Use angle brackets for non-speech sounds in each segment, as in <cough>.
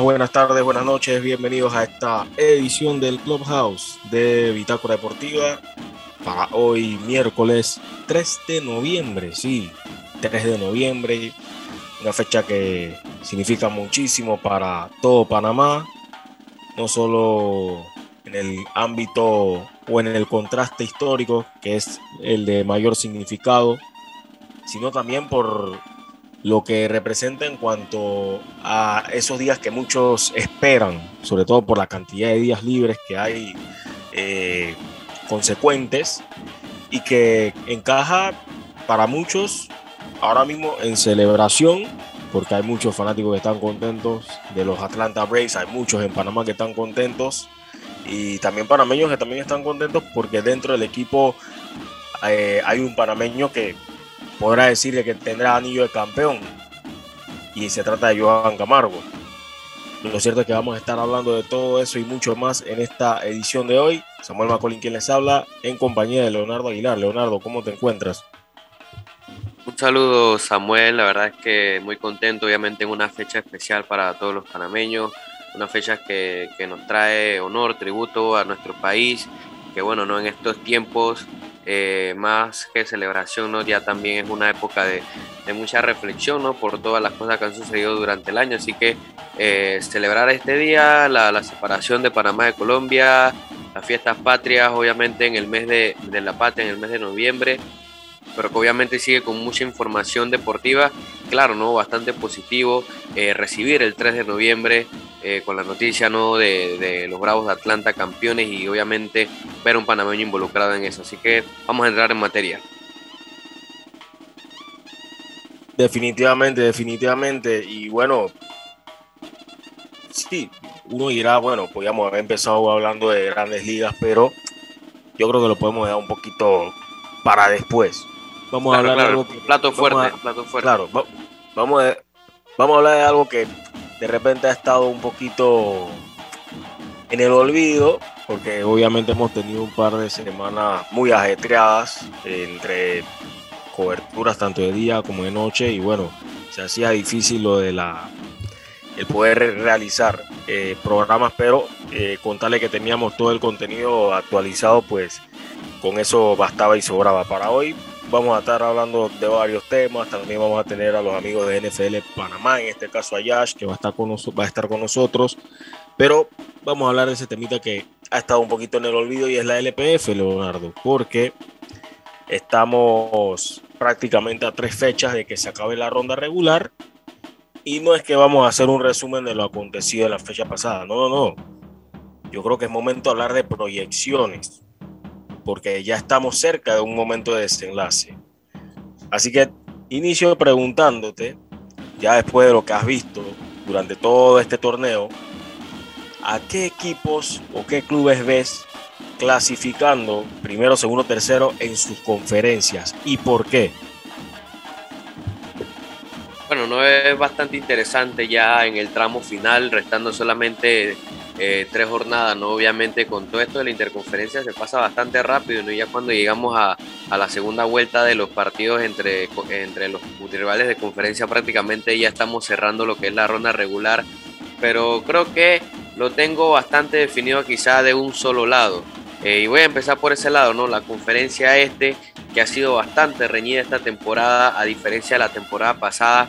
buenas tardes, buenas noches, bienvenidos a esta edición del Clubhouse de Bitácora Deportiva para hoy miércoles 3 de noviembre, sí, 3 de noviembre, una fecha que significa muchísimo para todo Panamá, no solo en el ámbito o en el contraste histórico, que es el de mayor significado, sino también por lo que representa en cuanto a esos días que muchos esperan, sobre todo por la cantidad de días libres que hay eh, consecuentes y que encaja para muchos ahora mismo en celebración, porque hay muchos fanáticos que están contentos de los Atlanta Braves, hay muchos en Panamá que están contentos y también panameños que también están contentos porque dentro del equipo eh, hay un panameño que podrá decir que tendrá anillo de campeón. Y se trata de Johan Camargo. Lo cierto es que vamos a estar hablando de todo eso y mucho más en esta edición de hoy. Samuel Macolín quien les habla en compañía de Leonardo Aguilar. Leonardo, ¿cómo te encuentras? Un saludo Samuel, la verdad es que muy contento, obviamente en una fecha especial para todos los panameños, una fecha que nos trae honor, tributo a nuestro país, que bueno, no en estos tiempos eh, más que celebración, ¿no? ya también es una época de, mucha reflexión ¿no? por todas las cosas que han sucedido durante el año. Así que eh, celebrar este día, la, separación de Panamá de Colombia, las fiestas patrias, obviamente en el mes de, de la patria, en el mes de noviembre, pero que obviamente sigue con mucha información deportiva. Claro, ¿no? Bastante positivo eh, recibir el 3 de noviembre eh, con la noticia ¿no? De, los Bravos de Atlanta campeones y obviamente ver un panameño involucrado en eso. Así que vamos a entrar en materia. Definitivamente, definitivamente. Y bueno, sí, uno dirá, bueno, podríamos haber empezado hablando de grandes ligas, pero yo creo que lo podemos dejar un poquito para después. Vamos a hablar de algo plato fuerte, plato fuerte. Claro, vamos a, vamos a hablar de algo que de repente ha estado un poquito en el olvido, porque obviamente hemos tenido un par de semanas muy ajetreadas entre coberturas tanto de día como de noche y bueno, se hacía difícil lo de la el poder realizar eh, programas, pero eh, contarle que teníamos todo el contenido actualizado, pues con eso bastaba y sobraba. Para hoy vamos a estar hablando de varios temas. También vamos a tener a los amigos de NFL Panamá, en este caso a Yash, que va a estar con, va a estar con nosotros. Pero vamos a hablar de ese temita que ha estado un poquito en el olvido y es la LPF, Leonardo, porque estamos prácticamente a tres fechas de que se acabe la ronda regular. Y no es que vamos a hacer un resumen de lo acontecido en la fecha pasada, no, no, no. Yo creo que es momento de hablar de proyecciones porque ya estamos cerca de un momento de desenlace. Así que inicio preguntándote, ya después de lo que has visto durante todo este torneo, ¿a qué equipos o qué clubes ves clasificando primero, segundo, tercero en sus conferencias y por qué? Bueno, no es bastante interesante ya en el tramo final, restando solamente eh, tres jornadas, ¿no? Obviamente con todo esto de la interconferencia se pasa bastante rápido, ¿no? Ya cuando llegamos a, a la segunda vuelta de los partidos entre, entre los rivales de conferencia prácticamente ya estamos cerrando lo que es la ronda regular, pero creo que lo tengo bastante definido quizá de un solo lado. Eh, y voy a empezar por ese lado, ¿no? La conferencia este, que ha sido bastante reñida esta temporada, a diferencia de la temporada pasada.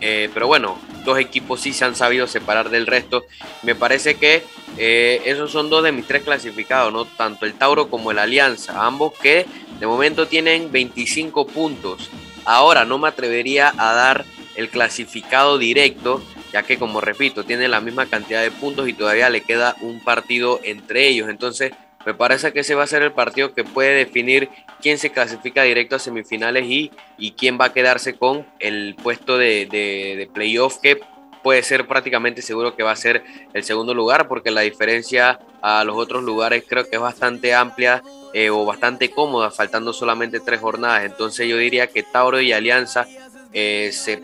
Eh, pero bueno, dos equipos sí se han sabido separar del resto. Me parece que eh, esos son dos de mis tres clasificados, ¿no? Tanto el Tauro como el Alianza, ambos que de momento tienen 25 puntos. Ahora no me atrevería a dar el clasificado directo, ya que como repito, tienen la misma cantidad de puntos y todavía le queda un partido entre ellos. Entonces, me parece que ese va a ser el partido que puede definir quién se clasifica directo a semifinales y, y quién va a quedarse con el puesto de, de, playoff que puede ser prácticamente seguro que va a ser el segundo lugar porque la diferencia a los otros lugares creo que es bastante amplia eh, o bastante cómoda, faltando solamente tres jornadas. Entonces yo diría que Tauro y Alianza eh, se,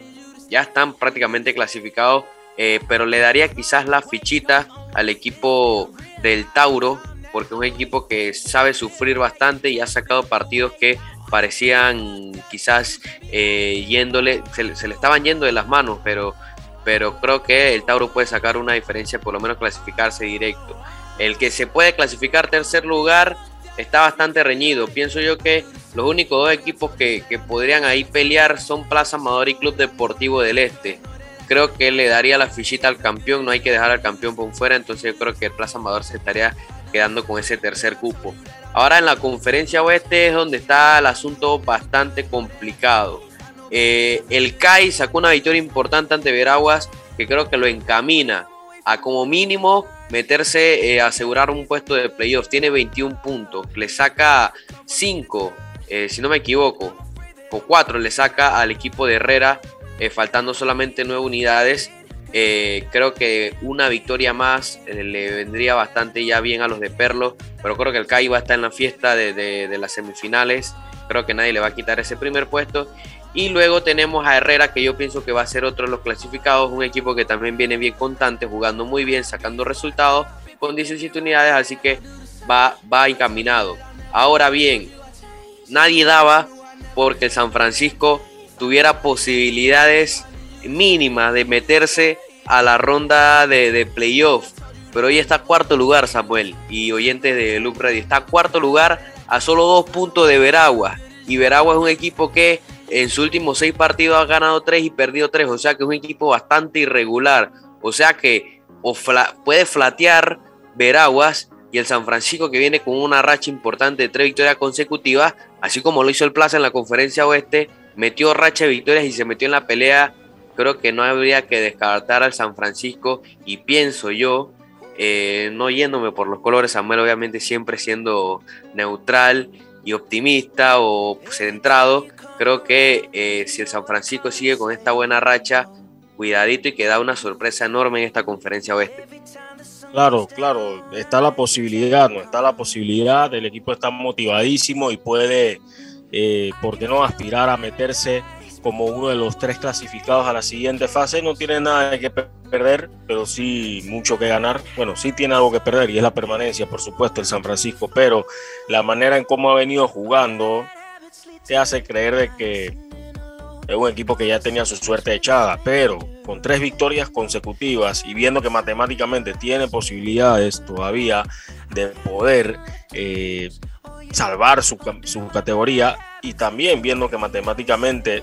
ya están prácticamente clasificados, eh, pero le daría quizás la fichita al equipo del Tauro porque es un equipo que sabe sufrir bastante y ha sacado partidos que parecían quizás eh, yéndole, se, le estaban yendo de las manos, pero pero creo que el Tauro puede sacar una diferencia, por lo menos clasificarse directo. El que se puede clasificar tercer lugar está bastante reñido. Pienso yo que los únicos dos equipos que, podrían ahí pelear son Plaza Amador y Club Deportivo del Este. Creo que le daría la fichita al campeón, no hay que dejar al campeón por fuera, entonces yo creo que el Plaza Amador se estaría quedando con ese tercer cupo. Ahora en la conferencia oeste es donde está el asunto bastante complicado. Eh, el CAI sacó una victoria importante ante Veraguas que creo que lo encamina a como mínimo meterse, eh, asegurar un puesto de playoffs. Tiene 21 puntos, le saca 5, eh, si no me equivoco, o 4 le saca al equipo de Herrera, eh, faltando solamente 9 unidades. Creo que una victoria más le vendría bastante ya bien a los de Perlo, pero creo que el CAI va a estar en la fiesta de, de las semifinales. Creo que nadie le va a quitar ese primer puesto. Y luego tenemos a Herrera, que yo pienso que va a ser otro de los clasificados, un equipo que también viene bien contante, jugando muy bien, sacando resultados con 17 unidades, así que va, va encaminado. Ahora bien, nadie daba porque el San Francisco tuviera posibilidades mínimas de meterse a la ronda de, de playoff. Pero hoy está cuarto lugar, Samuel, y oyentes de Loop Radio. Está cuarto lugar a solo dos puntos de Veragua. Y Veragua es un equipo que en sus últimos seis partidos ha ganado tres y perdido tres, o sea que es un equipo bastante irregular, o sea que puede flatear Veraguas y el San Francisco que viene con una racha importante de tres victorias consecutivas, así como lo hizo el Plaza en la conferencia oeste, metió racha de victorias y se metió en la pelea, creo que no habría que descartar al San Francisco y pienso yo, eh, no yéndome por los colores, Samuel obviamente siempre siendo neutral y optimista o centrado, creo que eh, si el San Francisco sigue con esta buena racha, cuidadito y que da una sorpresa enorme en esta conferencia oeste. Claro, claro, está la posibilidad, está la posibilidad, el equipo está motivadísimo y puede, eh, ¿por qué no aspirar a meterse como uno de los tres clasificados a la siguiente fase? No tiene nada que perder, pero sí mucho que ganar. Bueno, sí tiene algo que perder y es la permanencia, por supuesto, el San Francisco, pero la manera en cómo ha venido jugando, te hace creer de que es un equipo que ya tenía su suerte echada, pero con tres victorias consecutivas y viendo que matemáticamente tiene posibilidades todavía de poder eh, salvar su, su, categoría y también viendo que matemáticamente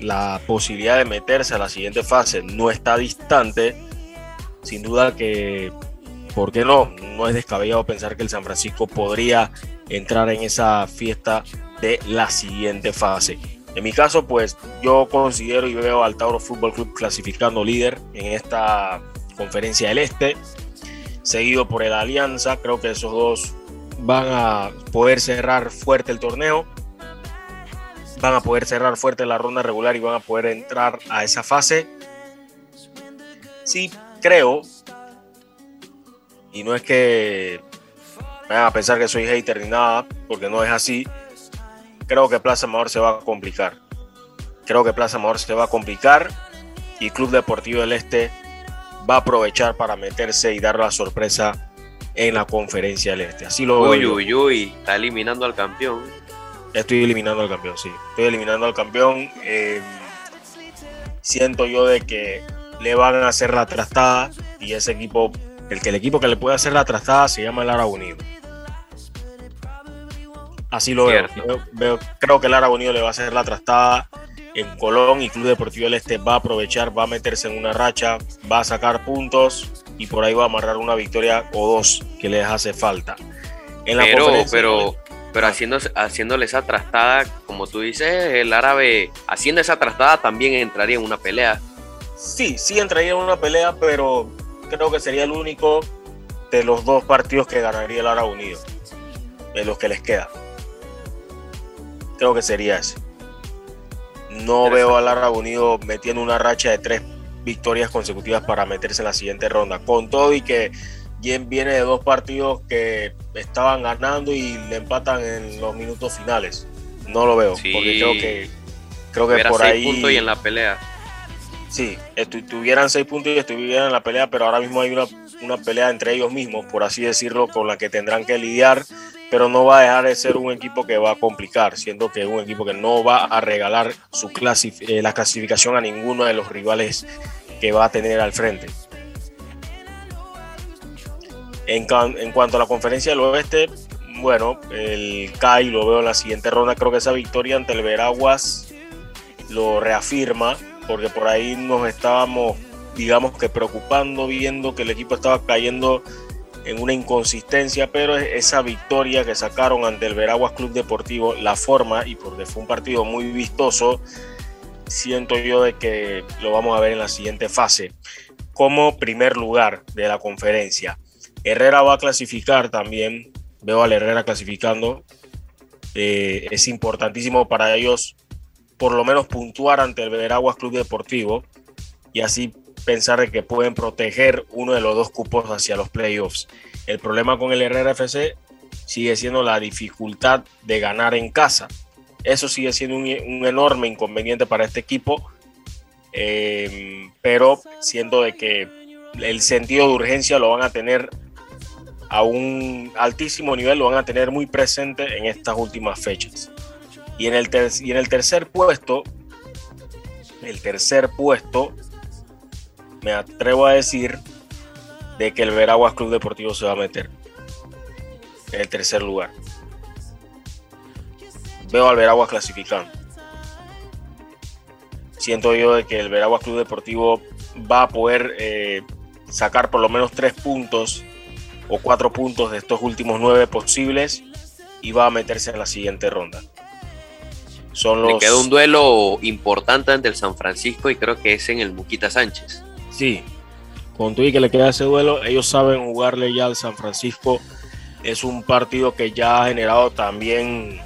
la posibilidad de meterse a la siguiente fase no está distante, sin duda que, ¿por qué no? No es descabellado pensar que el San Francisco podría entrar en esa fiesta de la siguiente fase. En mi caso, pues yo considero y veo al Tauro Fútbol Club clasificando líder en esta conferencia del Este, seguido por el Alianza. Creo que esos dos van a poder cerrar fuerte el torneo, van a poder cerrar fuerte la ronda regular y van a poder entrar a esa fase. Sí, creo, y no es que me a pensar que soy hater ni nada, porque no es así creo que Plaza Amador se va a complicar. Creo que Plaza Amador se va a complicar y Club Deportivo del Este va a aprovechar para meterse y dar la sorpresa en la conferencia del Este. Así lo uy, Uy, uy, está eliminando al campeón. Estoy eliminando al campeón, sí. Estoy eliminando al campeón. Eh, siento yo de que le van a hacer la trastada y ese equipo, el que el equipo que le puede hacer la trastada se llama el Ara Unido. Así lo veo. Creo que el Árabe Unido le va a hacer la trastada en Colón y Club Deportivo del Este va a aprovechar, va a meterse en una racha, va a sacar puntos y por ahí va a amarrar una victoria o dos que les hace falta. pero, pero, pero haciendo, haciéndole esa trastada, como tú dices, el árabe haciendo esa trastada también entraría en una pelea. Sí, sí entraría en una pelea, pero creo que sería el único de los dos partidos que ganaría el Árabe Unido, de los que les queda creo que sería ese. No veo a Lara Unido metiendo una racha de tres victorias consecutivas para meterse en la siguiente ronda. Con todo y que Jen viene de dos partidos que estaban ganando y le empatan en los minutos finales. No lo veo, porque creo que creo que por ahí puntos y en la pelea. Sí, tuvieran seis puntos y estuvieran en la pelea, pero ahora mismo hay una, una pelea entre ellos mismos, por así decirlo, con la que tendrán que lidiar pero no va a dejar de ser un equipo que va a complicar, siendo que es un equipo que no va a regalar su eh, la clasificación a ninguno de los rivales que va a tener al frente. En, cuanto a la conferencia del oeste, bueno, el CAI lo veo en la siguiente ronda. Creo que esa victoria ante el Veraguas lo reafirma, porque por ahí nos estábamos, digamos que preocupando, viendo que el equipo estaba cayendo en una inconsistencia, pero esa victoria que sacaron ante el Veraguas Club Deportivo, la forma, y porque fue un partido muy vistoso, siento yo de que lo vamos a ver en la siguiente fase, como primer lugar de la conferencia. Herrera va a clasificar también, veo al Herrera clasificando, eh, es importantísimo para ellos por lo menos puntuar ante el Veraguas Club Deportivo y así pensar de que pueden proteger uno de los dos cupos hacia los playoffs. El problema con el Herrera FC sigue siendo la dificultad de ganar en casa. Eso sigue siendo un, enorme inconveniente para este equipo, eh, pero siendo de que el sentido de urgencia lo van a tener a un altísimo nivel, lo van a tener muy presente en estas últimas fechas. Y en el, y en el tercer puesto, el tercer puesto, me atrevo a decir de que el Veraguas Club Deportivo se va a meter en el tercer lugar. Veo al Veraguas clasificando. Siento yo de que el Veraguas Club Deportivo va a poder eh, sacar por lo menos tres puntos o cuatro puntos de estos últimos nueve posibles y va a meterse en la siguiente ronda. Son los... Le queda un duelo importante ante el San Francisco y creo que es en el Muquita Sánchez. Sí, con tu y que le queda ese duelo, ellos saben jugarle ya al San Francisco. Es un partido que ya ha generado también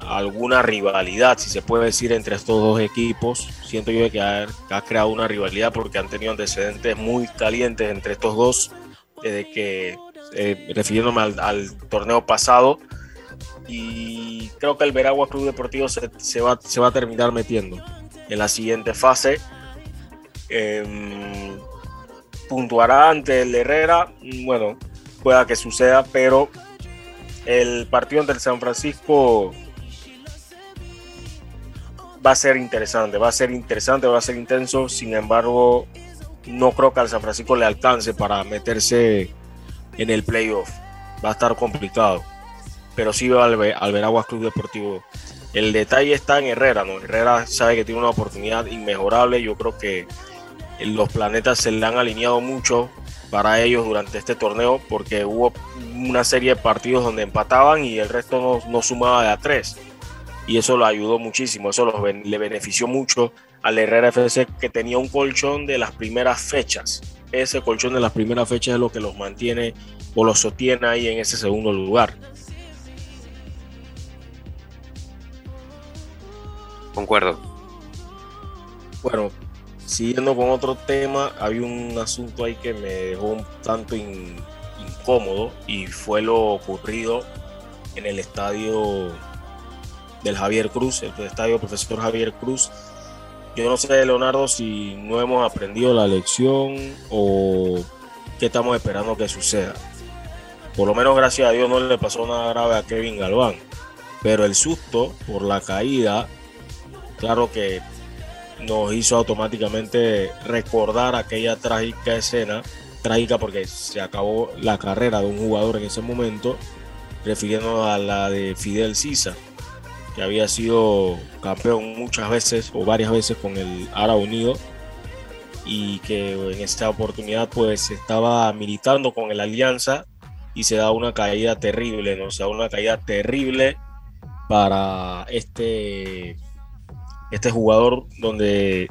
alguna rivalidad, si se puede decir, entre estos dos equipos. Siento yo que ha, creado una rivalidad porque han tenido antecedentes muy calientes entre estos dos, desde que, eh, refiriéndome al, torneo pasado. Y creo que el Veragua Club Deportivo se, va, se va a terminar metiendo en la siguiente fase Em, puntuará ante el Herrera, bueno, pueda que suceda, pero el partido ante el San Francisco va a ser interesante, va a ser interesante, va a ser intenso, sin embargo, no creo que al San Francisco le alcance para meterse en el playoff, va a estar complicado, pero sí va al, al Veraguas Club Deportivo. El detalle está en Herrera, ¿no? Herrera sabe que tiene una oportunidad inmejorable, yo creo que los planetas se le han alineado mucho para ellos durante este torneo porque hubo una serie de partidos donde empataban y el resto no, sumaba de a tres. Y eso lo ayudó muchísimo, eso le benefició mucho al Herrera FC que tenía un colchón de las primeras fechas. Ese colchón de las primeras fechas es lo que los mantiene o los sostiene ahí en ese segundo lugar. Concuerdo. Bueno, siguiendo con otro tema, había un asunto ahí que me dejó un tanto incómodo y fue lo ocurrido en el estadio del Javier Cruz, el estadio profesor Javier Cruz. Yo no sé, Leonardo, si no hemos aprendido la lección o qué estamos esperando que suceda. Por lo menos, gracias a Dios, no le pasó nada grave a Kevin Galván. Pero el susto por la caída, claro que nos hizo automáticamente recordar aquella trágica escena, trágica porque se acabó la carrera de un jugador en ese momento, refiriéndonos a la de Fidel Sisa, que había sido campeón muchas veces o varias veces con el Ara Unido y que en esta oportunidad pues estaba militando con el Alianza y se da una caída terrible, ¿no? se da una caída terrible para este este jugador donde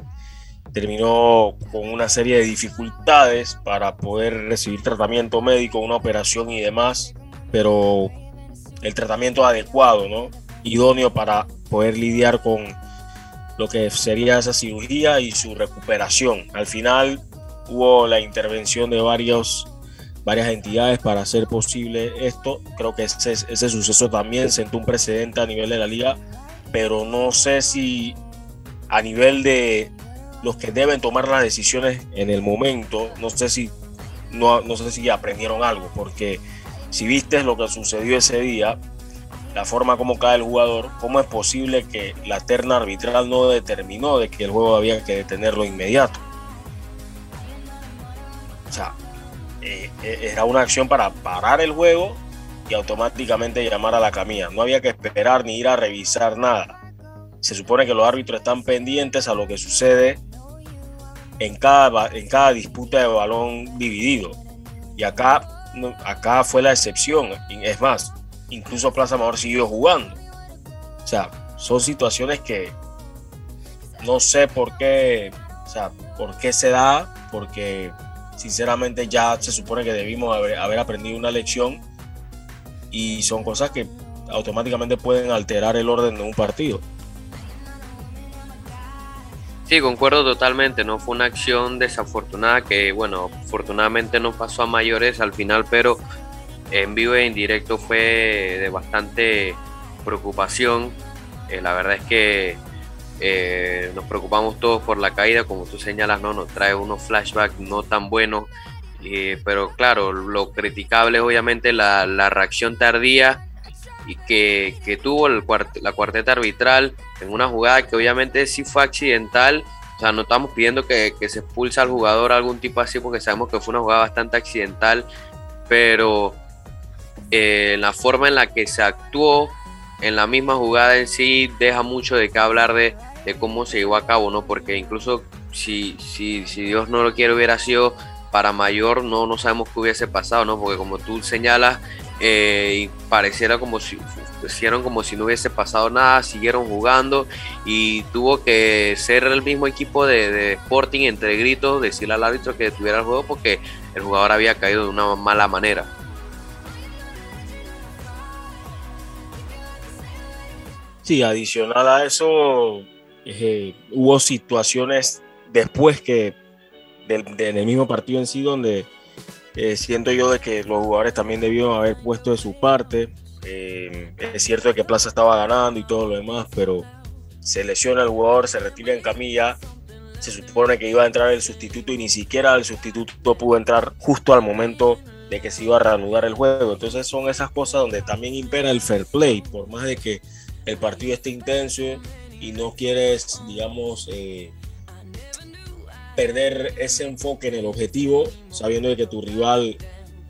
terminó con una serie de dificultades para poder recibir tratamiento médico, una operación y demás, pero el tratamiento adecuado, ¿no? Idóneo para poder lidiar con lo que sería esa cirugía y su recuperación. Al final hubo la intervención de varios, varias entidades para hacer posible esto. Creo que ese, ese suceso también sentó un precedente a nivel de la liga, pero no sé si a nivel de los que deben tomar las decisiones en el momento, no sé si, no, no sé si aprendieron algo, porque si viste lo que sucedió ese día, la forma como cae el jugador, ¿cómo es posible que la terna arbitral no determinó de que el juego había que detenerlo inmediato? o sea, eh, eh, era una acción para parar el juego y automáticamente llamar a la camilla. No había que esperar ni ir a revisar nada. Se supone que los árbitros están pendientes a lo que sucede en cada, en cada disputa de balón dividido. Y acá, acá fue la excepción. Es más, incluso Plaza Amador siguió jugando. O sea, son situaciones que no sé por qué, o sea, por qué se da, porque sinceramente ya se supone que debimos haber, haber aprendido una lección y son cosas que automáticamente pueden alterar el orden de un partido. Sí, concuerdo totalmente, no fue una acción desafortunada que, bueno, afortunadamente no pasó a mayores al final, pero en vivo e en directo fue de bastante preocupación. Eh, la verdad es que eh, nos preocupamos todos por la caída, como tú señalas, no nos trae unos flashbacks no tan buenos, pero claro, lo criticable es obviamente la, la reacción tardía y que, que tuvo la cuarteta arbitral en una jugada que obviamente sí fue accidental. O sea, no estamos pidiendo que, que se expulse al jugador algún tipo así porque sabemos que fue una jugada bastante accidental, pero eh, la forma en la que se actuó en la misma jugada en sí deja mucho de qué hablar de, cómo se llevó a cabo, ¿no? Porque incluso si, si, si Dios no lo quiere hubiera sido para mayor, no, no sabemos qué hubiese pasado, ¿no? Porque como tú señalas, eh, pareciera como si hicieron como si no hubiese pasado nada, siguieron jugando y tuvo que ser el mismo equipo de, Sporting entre gritos decirle al árbitro que detuviera el juego porque el jugador había caído de una mala manera. Sí, adicional a eso, eh, hubo situaciones después que del, del mismo partido en sí donde eh, siento yo de que los jugadores también debieron haber puesto de su parte. Eh, es cierto que Plaza estaba ganando y todo lo demás, pero se lesiona el jugador, se retira en camilla. Se supone que iba a entrar el sustituto y ni siquiera el sustituto pudo entrar justo al momento de que se iba a reanudar el juego. Entonces son esas cosas donde también impera el fair play, por más de que el partido esté intenso y no quieres, digamos, eh, perder ese enfoque en el objetivo, sabiendo que tu rival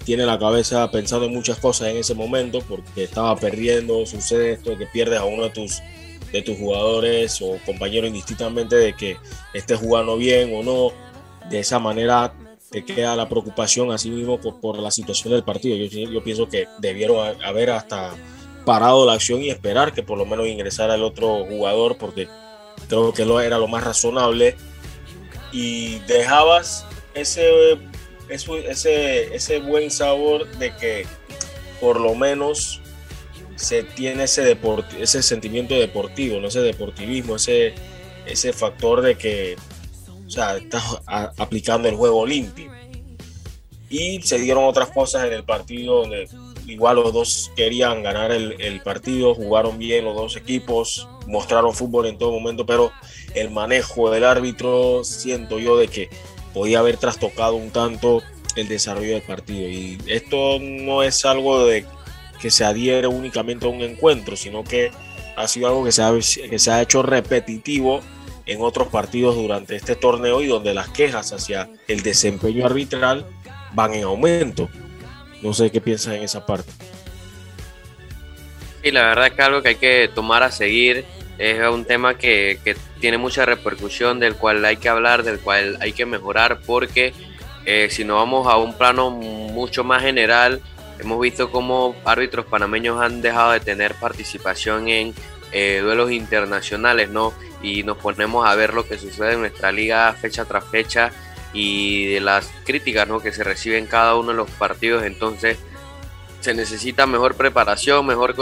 tiene la cabeza pensando en muchas cosas en ese momento, porque estaba perdiendo, sucede esto de que pierdes a uno de tus, de tus jugadores o compañeros indistintamente de que estés jugando bien o no, de esa manera te queda la preocupación así mismo por, la situación del partido. Yo, yo pienso que debieron haber hasta parado la acción y esperar que por lo menos ingresara el otro jugador, porque creo que lo era lo más razonable y dejabas ese, ese, ese buen sabor de que por lo menos se tiene ese, ese sentimiento deportivo, ¿no? ese deportivismo, ese, ese factor de que o sea, estás aplicando el juego limpio. Y se dieron otras cosas en el partido donde igual los dos querían ganar el, partido, jugaron bien los dos equipos, mostraron fútbol en todo momento, pero el manejo del árbitro siento yo de que podía haber trastocado un tanto el desarrollo del partido. Y esto no es algo de que se adhiere únicamente a un encuentro, sino que ha sido algo que se ha, que se ha hecho repetitivo en otros partidos durante este torneo y donde las quejas hacia el desempeño arbitral van en aumento. No sé qué piensas en esa parte. Sí, la verdad es que algo que hay que tomar a seguir es un tema que, que, tiene mucha repercusión, del cual hay que hablar, del cual hay que mejorar, porque eh, si nos vamos a un plano mucho más general, hemos visto cómo árbitros panameños han dejado de tener participación en eh, duelos internacionales, ¿no? Y nos ponemos a ver lo que sucede en nuestra liga fecha tras fecha y de las críticas, ¿no? Que se reciben cada uno de los partidos, entonces se necesita mejor preparación, mejor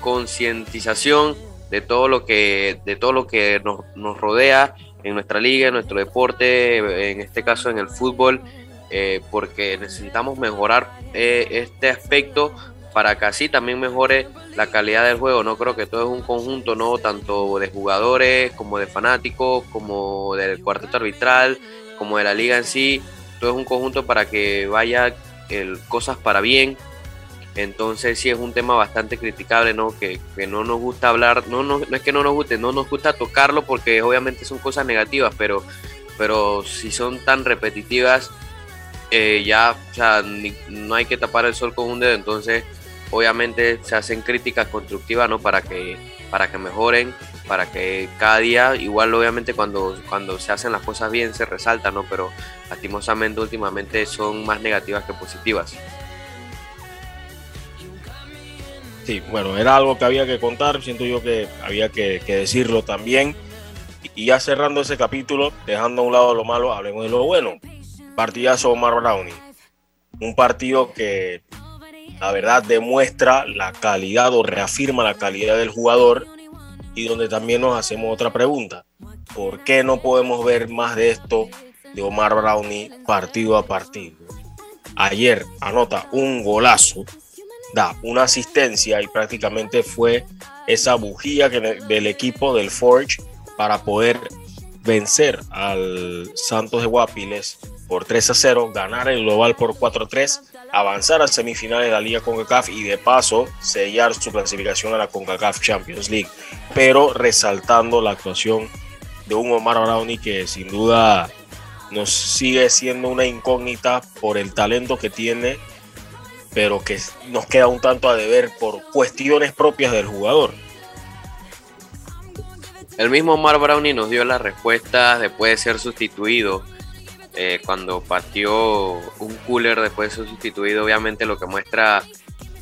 concientización de todo lo que, de todo lo que nos, nos, rodea en nuestra liga, en nuestro deporte, en este caso en el fútbol, eh, porque necesitamos mejorar eh, este aspecto para que así también mejore la calidad del juego. No creo que todo es un conjunto, no tanto de jugadores como de fanáticos, como del cuarteto arbitral, como de la liga en sí. Todo es un conjunto para que vaya cosas para bien entonces sí es un tema bastante criticable, ¿no? Que, no nos gusta hablar, no, no, no, es que no nos guste, no nos gusta tocarlo porque obviamente son cosas negativas, pero, pero si son tan repetitivas, eh, ya o sea, no hay que tapar el sol con un dedo, entonces obviamente se hacen críticas constructivas ¿no? para, que, para que mejoren, para que cada día, igual obviamente cuando, cuando se hacen las cosas bien se resalta, ¿no? pero lastimosamente últimamente son más negativas que positivas. Sí, bueno, era algo que había que contar, siento yo que había que, decirlo también. Y ya cerrando ese capítulo, dejando a un lado lo malo, hablemos de lo bueno. Partidazo Omar Brownie. Un partido que la verdad demuestra la calidad o reafirma la calidad del jugador y donde también nos hacemos otra pregunta. ¿Por qué no podemos ver más de esto de Omar Brownie partido a partido? Ayer anota un golazo da una asistencia y prácticamente fue esa bujía que, del equipo del Forge para poder vencer al Santos de Guapiles por 3 a 0, ganar el global por 4 a 3, avanzar a semifinales de la Liga CONCACAF y de paso sellar su clasificación a la CONCACAF Champions League. Pero resaltando la actuación de un Omar Brownie que sin duda nos sigue siendo una incógnita por el talento que tiene pero que nos queda un tanto a deber por cuestiones propias del jugador. El mismo Mar Brownie nos dio la respuesta después de ser sustituido. Eh, cuando partió un cooler después de sustituido, obviamente lo que muestra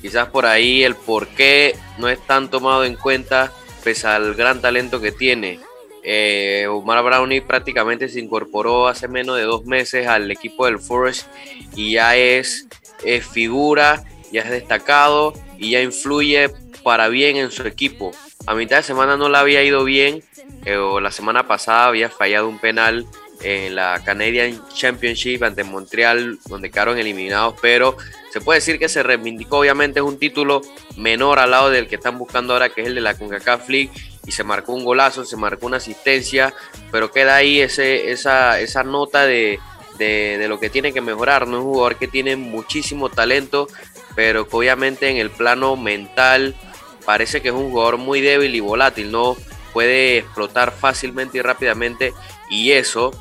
quizás por ahí el por qué no es tan tomado en cuenta pese al gran talento que tiene. Eh, Omar Brownie prácticamente se incorporó hace menos de dos meses al equipo del Forest y ya es es figura, ya es destacado y ya influye para bien en su equipo. A mitad de semana no le había ido bien, eh, o la semana pasada había fallado un penal en la Canadian Championship ante Montreal, donde quedaron eliminados, pero se puede decir que se reivindicó, obviamente es un título menor al lado del que están buscando ahora, que es el de la CONCACAF League, y se marcó un golazo, se marcó una asistencia, pero queda ahí ese, esa, esa nota de, de, lo que tiene que mejorar. No es un jugador que tiene muchísimo talento, pero que obviamente en el plano mental parece que es un jugador muy débil y volátil. No puede explotar fácilmente y rápidamente. Y eso,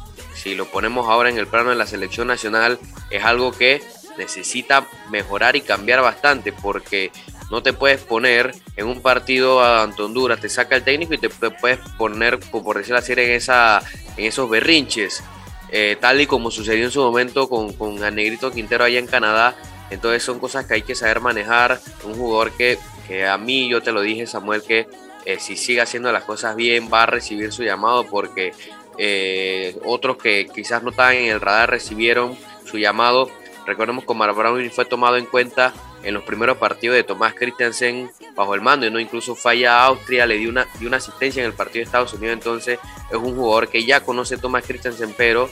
si lo ponemos ahora en el plano de la selección nacional, es algo que necesita mejorar y cambiar bastante porque no te puedes poner en un partido ante Honduras, te saca el técnico y te puedes poner, por decirlo así, en, esa, en esos berrinches. Eh, tal y como sucedió en su momento con, con Negrito Quintero allá en Canadá. Entonces son cosas que hay que saber manejar. Un jugador que, que a mí, yo te lo dije Samuel, que eh, si sigue haciendo las cosas bien va a recibir su llamado porque eh, otros que quizás no estaban en el radar recibieron su llamado. Recordemos que Omar Brown fue tomado en cuenta en los primeros partidos de Tomás Christensen bajo el mando, y no incluso falla a Austria, le dio una, asistencia en el partido de Estados Unidos, entonces es un jugador que ya conoce Tomás Christensen, pero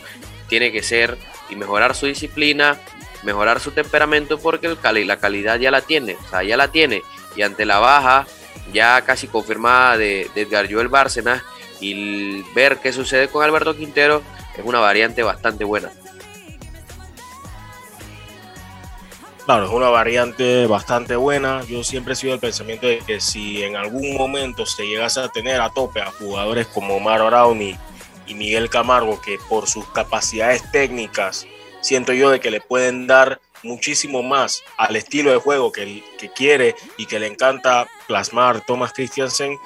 tiene que ser y mejorar su disciplina, mejorar su temperamento porque el, la calidad ya la tiene, o sea, ya la tiene, y ante la baja ya casi confirmada de, de Edgar Joel Bárcenas y ver qué sucede con Alberto Quintero es una variante bastante buena. Claro, es una variante bastante buena. Yo siempre he sido del pensamiento de que si en algún momento se llegase a tener a tope a jugadores como Omar Brown y, Miguel Camargo, que por sus capacidades técnicas siento yo de que le pueden dar muchísimo más al estilo de juego que, que quiere y que le encanta plasmar Thomas Christiansen,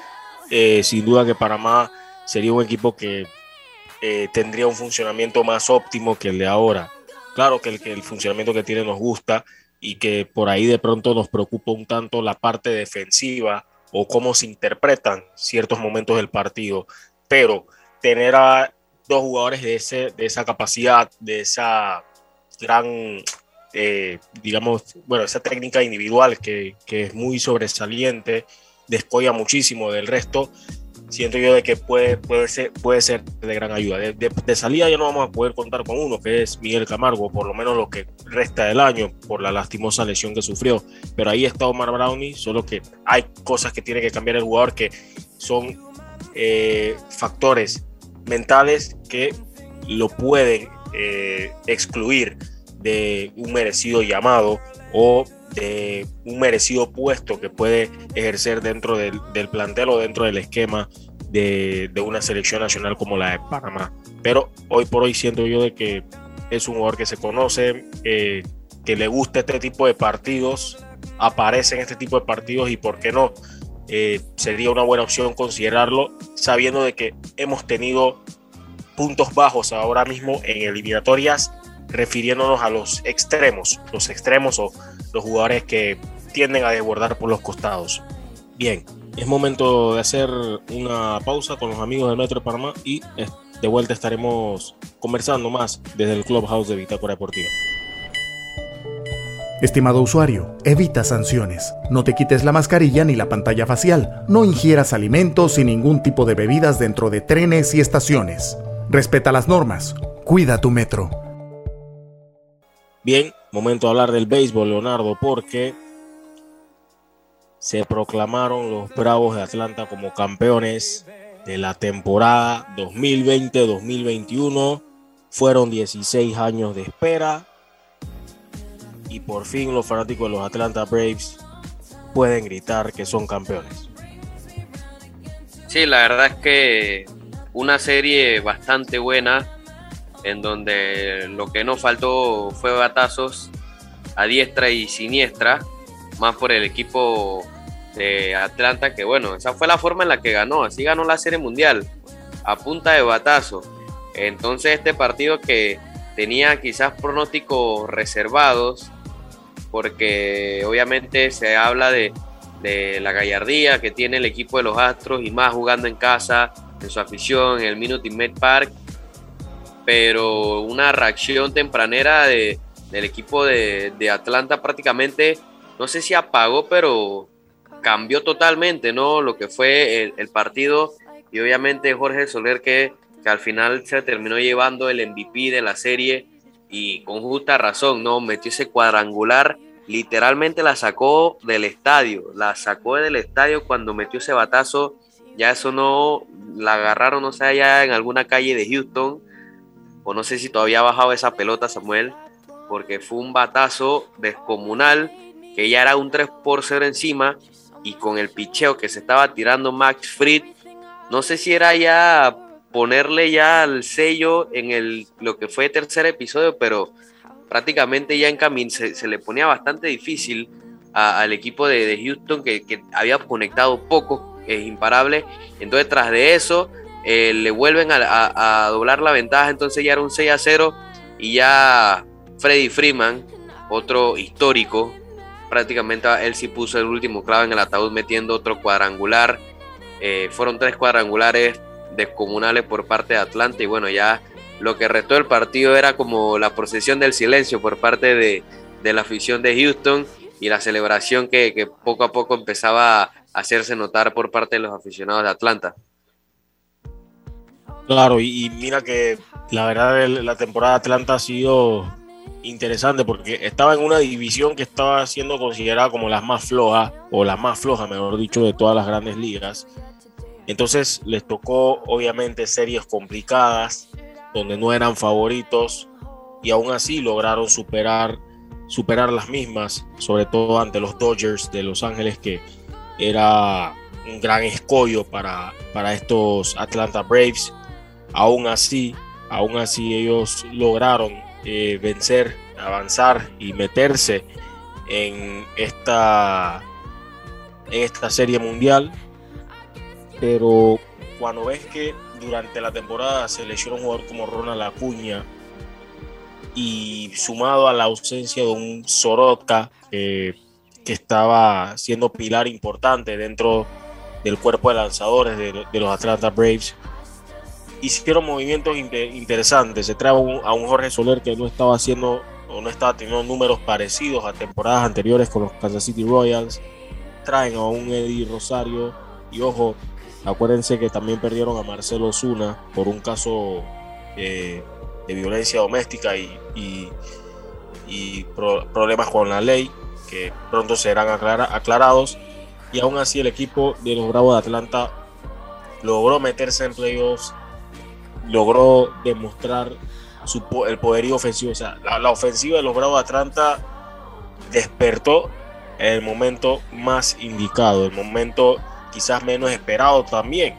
eh, sin duda que Panamá sería un equipo que eh, tendría un funcionamiento más óptimo que el de ahora. Claro que el, funcionamiento que tiene nos gusta, y que por ahí de pronto nos preocupa un tanto la parte defensiva o cómo se interpretan ciertos momentos del partido. Pero tener a dos jugadores de, ese, de esa capacidad, de esa gran, eh, digamos, bueno, esa técnica individual que, que es muy sobresaliente, descolla muchísimo del resto, siento yo de que puede, puede, ser, puede ser de gran ayuda. De, salida ya no vamos a poder contar con uno, que es Miguel Camargo, por lo menos lo que resta del año, por la lastimosa lesión que sufrió. Pero ahí está Omar Brownie, solo que hay cosas que tiene que cambiar el jugador que son eh, factores mentales que lo pueden eh, excluir de un merecido llamado o un merecido puesto que puede ejercer dentro del, plantel o dentro del esquema de, una selección nacional como la de Panamá. Pero hoy por hoy siento yo de que es un jugador que se conoce, que le gusta este tipo de partidos, aparece en este tipo de partidos y por qué no. Eh, sería una buena opción considerarlo, sabiendo de que hemos tenido puntos bajos ahora mismo en eliminatorias, refiriéndonos a los extremos, los extremos o los jugadores que tienden a desbordar por los costados. Bien, es momento de hacer una pausa con los amigos del Metro de Panamá y de vuelta estaremos conversando más desde el Clubhouse de Bitácora Deportiva. Estimado usuario, evita sanciones. No te quites la mascarilla ni la pantalla facial. No ingieras alimentos y ningún tipo de bebidas dentro de trenes y estaciones. Respeta las normas. Cuida tu metro. Bien, momento de hablar del béisbol, Leonardo, porque se proclamaron los Bravos de Atlanta como campeones de la temporada 2020-2021. Fueron 16 años de espera y por fin los fanáticos de los Atlanta Braves pueden gritar que son campeones. Sí, la verdad es que una serie bastante buena en donde lo que no faltó fue batazos a diestra y siniestra, más por el equipo de Atlanta, que bueno, esa fue la forma en la que ganó, así ganó la serie mundial, a punta de batazo. Entonces este partido que tenía quizás pronósticos reservados, porque obviamente se habla de, la gallardía que tiene el equipo de los Astros y más jugando en casa, en su afición, en el Minute Maid Park, pero una reacción tempranera de, del equipo de, Atlanta prácticamente, no sé si apagó, pero cambió totalmente, ¿no? Lo que fue el, partido y obviamente Jorge Soler que, que, al final se terminó llevando el MVP de la serie y con justa razón, ¿no? Metió ese cuadrangular, literalmente la sacó del estadio, la sacó del estadio cuando metió ese batazo, ya eso no, la agarraron, no sé, allá en alguna calle de Houston, o no sé si todavía ha bajado esa pelota Samuel, porque fue un batazo descomunal, que ya era un 3 por 0 encima, y con el picheo que se estaba tirando Max Fried, no sé si era ya ponerle ya el sello en el, lo que fue tercer episodio, pero prácticamente ya en camino se, le ponía bastante difícil al equipo de, Houston que, había conectado poco, es imparable. Entonces tras de eso eh, le vuelven a, doblar la ventaja, entonces ya era un 6 a 0 y ya Freddy Freeman, otro histórico, prácticamente él sí puso el último clavo en el ataúd metiendo otro cuadrangular. Eh, fueron tres cuadrangulares descomunales por parte de Atlanta y bueno, ya lo que restó el partido era como la procesión del silencio por parte de, la afición de Houston y la celebración que, poco a poco empezaba a hacerse notar por parte de los aficionados de Atlanta. Claro, y, mira que la verdad la temporada de Atlanta ha sido interesante porque estaba en una división que estaba siendo considerada como la más floja, o la más floja, mejor dicho, de todas las grandes ligas. Entonces les tocó obviamente series complicadas, donde no eran favoritos y aún así lograron superar, superar las mismas, sobre todo ante los Dodgers de Los Ángeles, que era un gran escollo para, para estos Atlanta Braves. Aún así, aún así ellos lograron eh, vencer, avanzar y meterse en esta, esta serie mundial. Pero cuando ves que durante la temporada se lesionó un jugador como Ronald Acuña y sumado a la ausencia de un Sorotka que estaba siendo pilar importante dentro del cuerpo de lanzadores de los Atlanta Braves, hicieron movimientos interesantes. Se trae a un Jorge Soler que no estaba haciendo o no estaba teniendo números parecidos a temporadas anteriores con los Kansas City Royals. Traen a un Eddie Rosario y ojo, acuérdense que también perdieron a Marcelo Zuna por un caso eh, de violencia doméstica y, y, problemas con la ley que pronto serán aclarados. Y aún así el equipo de los Bravos de Atlanta logró meterse en playoffs logró demostrar su, el poderío ofensivo. O sea, la, ofensiva de los Bravos de Atlanta despertó en el momento más indicado, el momento quizás menos esperado también.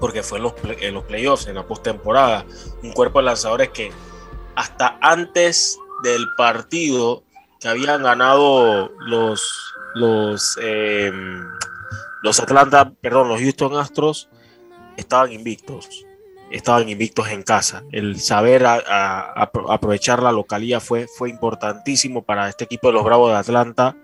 Porque fue en los, en los playoffs, en la postemporada. Un cuerpo de lanzadores que hasta antes del partido que habían ganado los, los, em, los Atlanta, perdón, los Houston Astros, estaban invictos. Estaban invictos en casa. El saber aprovechar la localía fue, fue importantísimo para este equipo de los Bravos de Atlanta.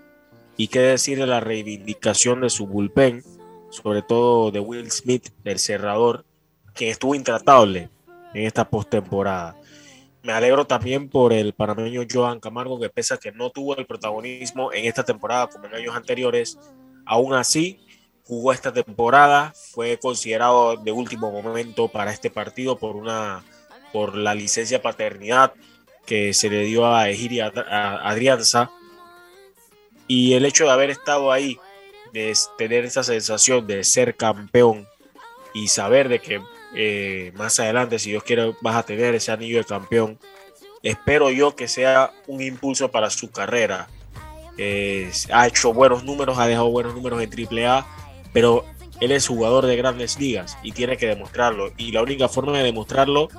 Y qué decir de la reivindicación de su bullpen, sobre todo de Will Smith, el cerrador, que estuvo intratable en esta postemporada. Me alegro también por el panameño Joan Camargo, que pese a que no tuvo el protagonismo en esta temporada como en años anteriores, aún así jugó esta temporada, fue considerado de último momento para este partido por una por la licencia paternidad que se le dio a Ejiri Adrianza y el hecho de haber estado ahí, de tener esa sensación de ser campeón y saber de que eh, más adelante, si Dios quiere, vas a tener ese anillo de campeón. Espero yo que sea un impulso para su carrera. ha hecho buenos números, ha dejado buenos números en AAA, pero él es jugador de grandes ligas y tiene que demostrarlo. Y la única forma de demostrarlo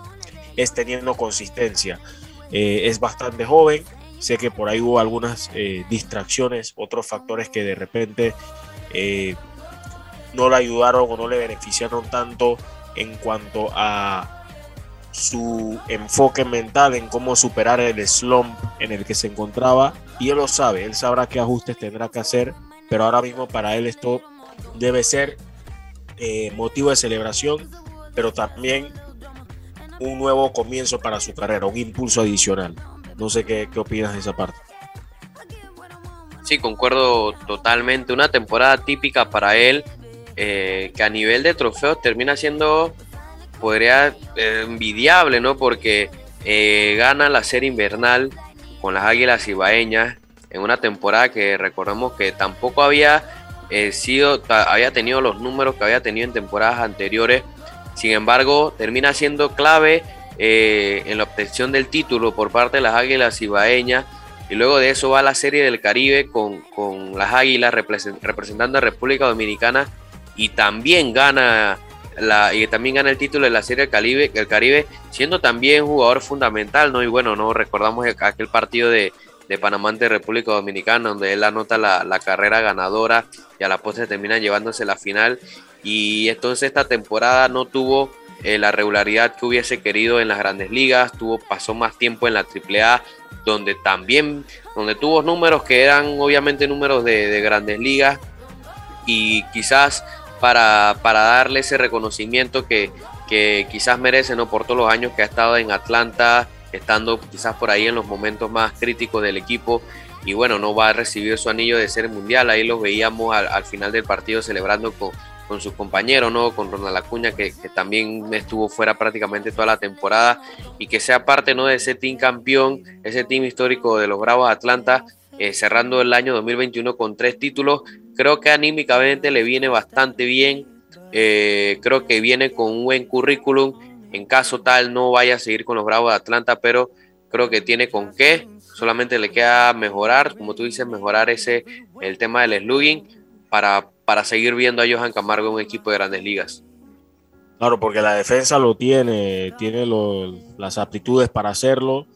es teniendo consistencia. Eh, es bastante joven, sé que por ahí hubo algunas eh, distracciones, otros factores que de repente no le ayudaron o no le beneficiaron tanto en cuanto a su enfoque mental en cómo superar el slump en el que se encontraba y él lo sabe, él sabrá qué ajustes tendrá que hacer, pero ahora mismo para él esto debe ser eh, motivo de celebración, pero también un nuevo comienzo para su carrera, un impulso adicional. No sé qué, qué opinas de esa parte. Sí, concuerdo totalmente. Una temporada típica para él eh, que a nivel de trofeos termina siendo, podría, eh, envidiable, ¿no? Porque gana la serie invernal con las Águilas Ibaeñas en una temporada que recordemos que tampoco había sido, había tenido los números que había tenido en temporadas anteriores. Sin embargo, termina siendo clave en la obtención del título por parte de las Águilas Ibaeñas. Y luego de eso va la Serie del Caribe con, con las Águilas representando a República Dominicana y también gana la, y también gana el título de la Serie del Caribe, el Caribe, siendo también jugador fundamental, ¿no? Y bueno, no recordamos aquel partido de, de Panamá ante República Dominicana, donde él anota la, la carrera ganadora y a la postre termina llevándose la final. Y entonces esta temporada no tuvo eh, la regularidad que hubiese querido en las grandes ligas, tuvo, pasó más tiempo en la AAA, donde también, donde tuvo números que eran obviamente números de, de grandes ligas y quizás para, darle ese reconocimiento que, quizás merece ¿no? por todos los años que ha estado en Atlanta, estando quizás por ahí en los momentos más críticos del equipo. Y bueno, no va a recibir su anillo de ser mundial. Ahí lo veíamos al, final del partido celebrando con, con sus compañeros, ¿no? Con Ronald Acuña, que, también estuvo fuera prácticamente toda la temporada. Y que sea parte, ¿no? De ese team campeón, ese team histórico de los Bravos Atlanta, eh, cerrando el año 2021 con tres títulos. Creo que anímicamente le viene bastante bien. Eh, creo que viene con un buen currículum. En caso tal no vaya a seguir con los Bravos de Atlanta, pero creo que tiene con qué. Solamente le queda mejorar, como tú dices, mejorar ese el tema del slugging para, para seguir viendo a Johan Camargo en un equipo de grandes ligas. Claro, porque la defensa lo tiene, tiene las aptitudes para hacerlo.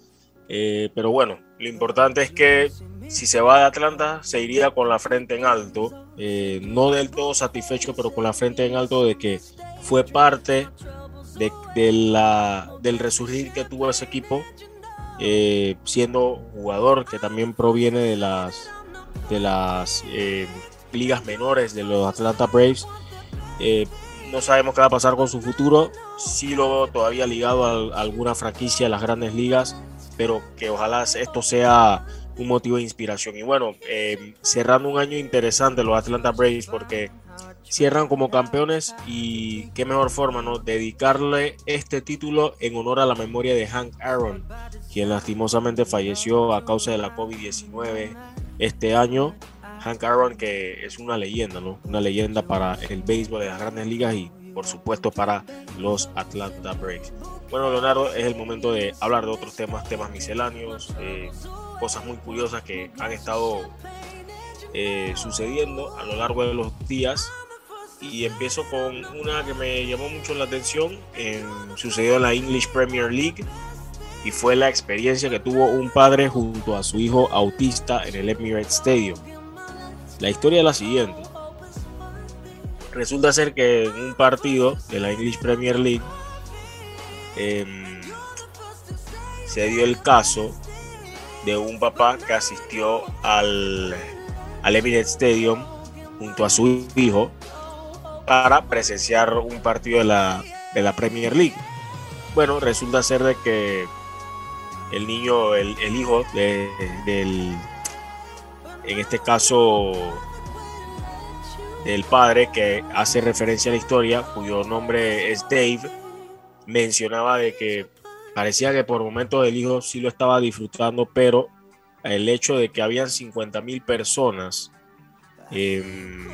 Eh, pero bueno, lo importante es que si se va de Atlanta, se iría con la frente en alto. Eh, no del todo satisfecho, pero con la frente en alto de que fue parte del resurgir que tuvo ese equipo, eh, siendo jugador que también proviene de las, eh, ligas menores de los Atlanta Braves. no sabemos qué va a pasar con su futuro. Sí lo veo todavía ligado a alguna franquicia de las grandes ligas, pero que ojalá esto sea un motivo de inspiración. Y bueno, eh, cerrando un año interesante los Atlanta Braves porque cierran como campeones y qué mejor forma, ¿no? Dedicarle este título en honor a la memoria de Hank Aaron, quien lastimosamente falleció a causa de la COVID-19 este año. Hank Aaron que es una leyenda, ¿no? Una leyenda para el béisbol de las grandes ligas y por supuesto para los Atlanta Braves. Bueno, Leonardo, es el momento de hablar de otros temas, temas misceláneos, eh, cosas muy curiosas que han estado eh, sucediendo a lo largo de los días. Y empiezo con una que me llamó mucho la atención. sucedió en la English Premier League. y fue la experiencia que tuvo un padre junto a su hijo autista en el Emirates Stadium. La historia es la siguiente. Resulta ser que en un partido de la English Premier League em, se dio el caso de un papá que asistió al, al Emirates Stadium junto a su hijo para presenciar un partido de la, de la Premier League. Bueno, resulta ser de que el niño, el, hijo de, del, en este caso, del padre que hace referencia a la historia, cuyo nombre es Dave, mencionaba de que parecía que por momentos el hijo sí lo estaba disfrutando, pero el hecho de que habían 50 mil personas em,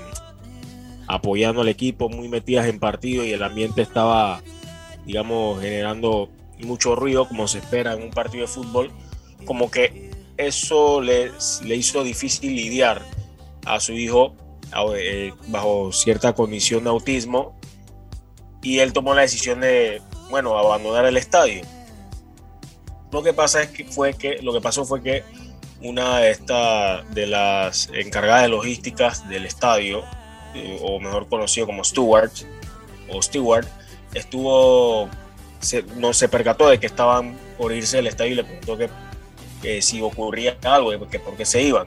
apoyando al equipo, muy metidas en partido y el ambiente estaba, digamos, generando mucho ruido como se espera en un partido de fútbol, como que eso le, le hizo difícil lidiar a su hijo eh, bajo cierta condición de autismo y él tomó la decisión de, bueno, abandonar el estadio. Lo que pasa es que fue que lo que pasó fue que una de de las encargadas de logísticas del estadio, o mejor conocido como Stewart o Stewart, estuvo no se percató de que estaban por irse del estadio y le preguntó que, si ocurría algo, que por qué se iban.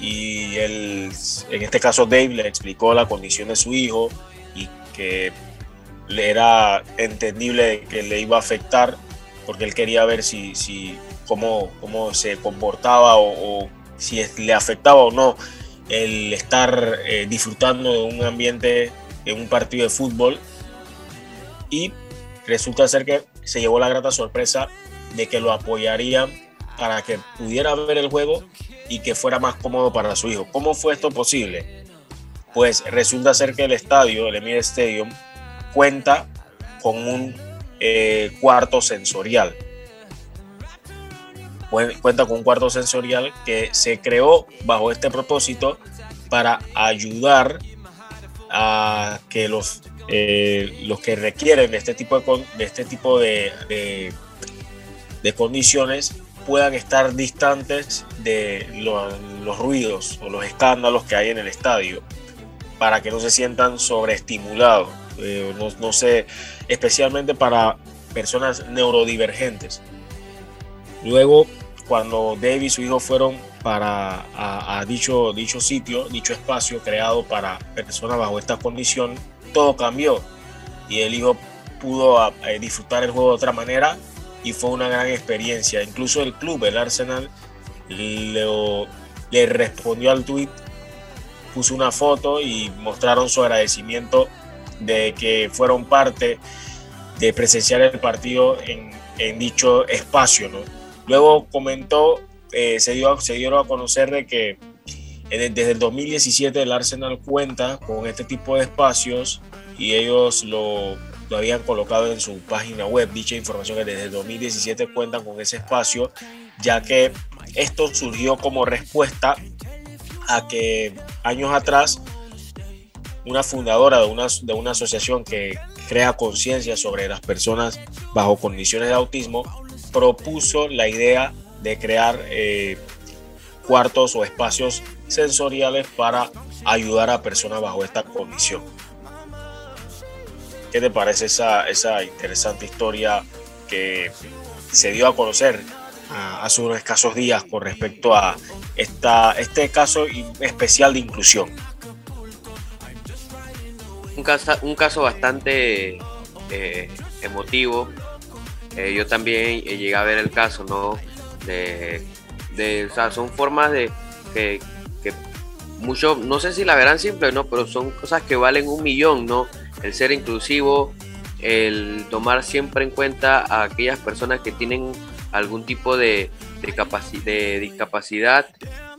Y él, en este caso Dave le explicó la condición de su hijo y que le era entendible que le iba a afectar porque él quería ver si, si cómo, cómo se comportaba o, si le afectaba o no el estar eh, disfrutando de un ambiente en un partido de fútbol y resulta ser que se llevó la grata sorpresa de que lo apoyarían para que pudiera ver el juego y que fuera más cómodo para su hijo. ¿Cómo fue esto posible? Pues resulta ser que el estadio, el Emir Stadium, cuenta con un eh, cuarto sensorial. Cuenta con un cuarto sensorial que se creó bajo este propósito para ayudar a que los eh, los que requieren de este tipo de, de este tipo de, de, condiciones puedan estar distantes de los ruidos o los escándalos que hay en el estadio para que no se sientan sobreestimulados. Eh, no, sé, especialmente para personas neurodivergentes. Luego, cuando David y su hijo fueron para a, dicho, sitio, dicho espacio creado para personas bajo esta condición, todo cambió y el hijo pudo eh, disfrutar el juego de otra manera y fue una gran experiencia. Incluso el club, el Arsenal, le, respondió al tweet, puso una foto y mostraron su agradecimiento de que fueron parte de presenciar el partido en, dicho espacio. Luego comentó, eh, se, dio, se dieron a conocer de que desde el 2017 el Arsenal cuenta con este tipo de espacios y ellos lo, habían colocado en su página web, dicha información que desde el 2017 cuentan con ese espacio, ya que esto surgió como respuesta a que años atrás una fundadora de una, de una asociación que crea conciencia sobre las personas bajo condiciones de autismo propuso la idea de crear eh, cuartos o espacios sensoriales para ayudar a personas bajo esta condición. ¿Qué te parece esa, esa interesante historia que se dio a conocer hace unos escasos días con respecto a esta, este caso especial de inclusión? Un caso, un caso bastante eh, emotivo. Eh, yo también llegué a ver el caso, ¿no? De, de o son formas de que, mucho, no sé si la verán simple, ¿no? Pero son cosas que valen un millón, ¿no? El ser inclusivo, el tomar siempre en cuenta a aquellas personas que tienen algún tipo de, de, discapacidad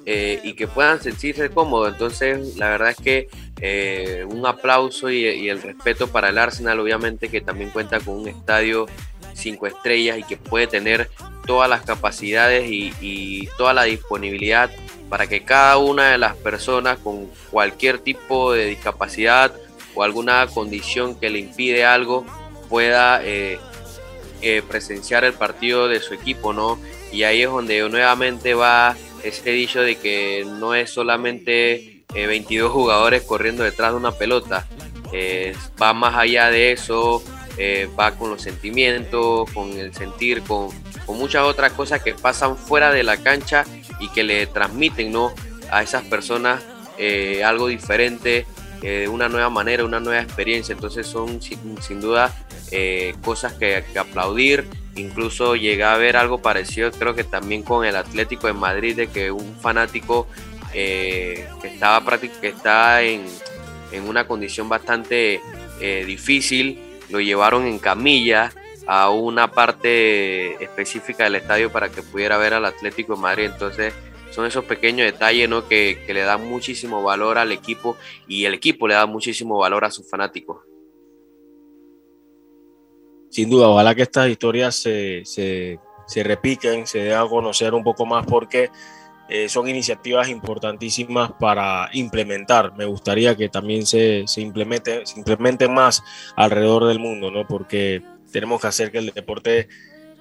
eh, y que puedan sentirse cómodos. Entonces, la verdad es que eh, un aplauso y, el respeto para el Arsenal, obviamente que también cuenta con un estadio cinco estrellas y que puede tener todas las capacidades y toda la disponibilidad para que cada una de las personas con cualquier tipo de discapacidad o alguna condición que le impide algo pueda eh, eh, presenciar el partido de su equipo, ¿no? Y ahí es donde nuevamente va ese dicho de que no es solamente 22 eh, jugadores corriendo detrás de una pelota, va más allá de eso, va con los sentimientos, con el sentir, con, muchas otras cosas que pasan fuera de la cancha y que le transmiten ¿no? a esas personas algo diferente, una nueva manera, una nueva experiencia. Entonces son sin duda eh, cosas que, aplaudir. Incluso llegué a ver algo parecido, creo que también con el Atlético de Madrid, de que un fanático eh, que estaba que está en, una condición bastante eh, difícil, lo llevaron en camilla a una parte específica del estadio para que pudiera ver al Atlético de Madrid. Entonces, son esos pequeños detalles ¿no? que, le dan muchísimo valor al equipo y el equipo le da muchísimo valor a sus fanáticos sin duda, ojalá que estas historias se, se, se repiquen, se den a conocer un poco más porque eh, son iniciativas importantísimas para implementar. Me gustaría que también se, se, implemente, se más alrededor del mundo, ¿no? Porque tenemos que hacer que el deporte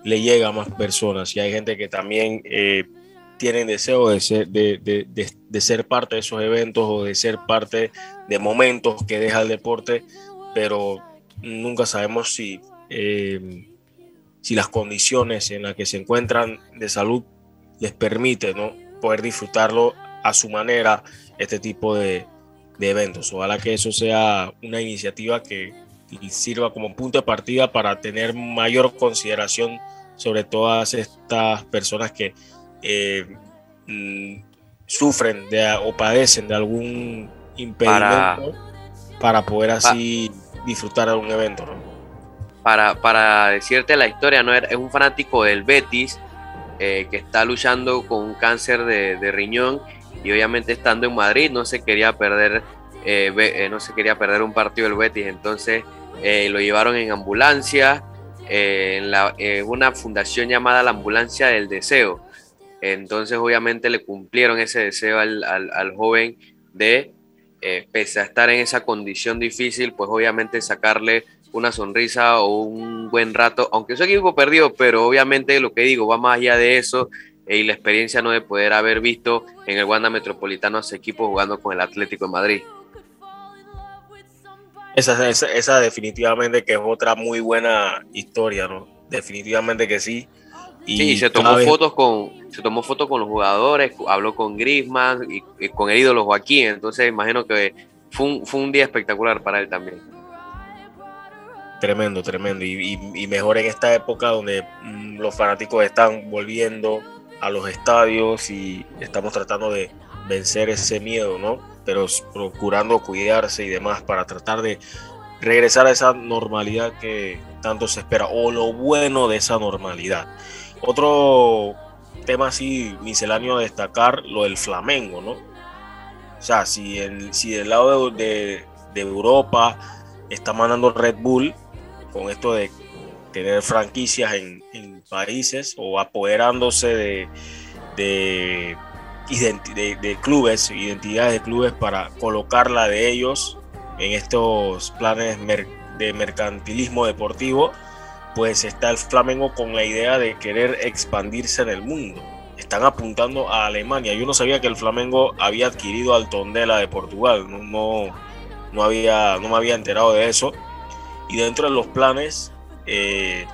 le llegue a más personas y hay gente que también eh, tienen deseo de ser, de, de, de, ser parte de esos eventos o de ser parte de momentos que deja el deporte, pero nunca sabemos si eh, si las condiciones en las que se encuentran de salud les permiten ¿no? Poder disfrutarlo a su manera este tipo de, de eventos. Ojalá que eso sea una iniciativa que sirva como punto de partida para tener mayor consideración sobre todas estas personas que eh, mm, sufren de, o padecen de algún impedimento para, poder así disfrutar de un evento. ¿no? para, decirte la historia, ¿no? es un fanático del Betis eh, que está luchando con un cáncer de, riñón y obviamente estando en Madrid no se quería perder, eh, eh, no se quería perder un partido del Betis, entonces lo llevaron en ambulancia en, una fundación llamada la Ambulancia del Deseo. Entonces obviamente le cumplieron ese deseo al, al joven de, pese a estar en esa condición difícil, pues obviamente sacarle una sonrisa o un buen rato, aunque su equipo perdió, pero obviamente lo que digo va más allá de eso eh, y la experiencia no de poder haber visto en el Wanda Metropolitano a su equipo jugando con el Atlético de Madrid. Esa, esa, definitivamente que es otra muy buena historia, ¿no? Definitivamente que sí. Y sí, se tomó fotos con se tomó fotos con los jugadores, habló con Griezmann y, con el ídolo Joaquín, entonces imagino que fue fue un día espectacular para él también. Tremendo, tremendo. Y, mejor en esta época donde mm, los fanáticos están volviendo a los estadios y estamos tratando de vencer ese miedo, ¿no? Pero procurando cuidarse y demás para tratar de regresar a esa normalidad que tanto se espera o lo bueno de esa normalidad. Otro tema así misceláneo a destacar, lo del Flamengo, ¿no? O sea, si, el, si del lado de, de Europa está mandando Red Bull, con esto de tener franquicias en, países o apoderándose de, clubes, identidades de clubes para colocarla de ellos en estos planes de mercantilismo deportivo, pues está el Flamengo con la idea de querer expandirse en el mundo. Están apuntando a Alemania. Yo no sabía que el Flamengo había adquirido al Tondela de Portugal. No, no, había, no me había enterado de eso y dentro de los planes, eh,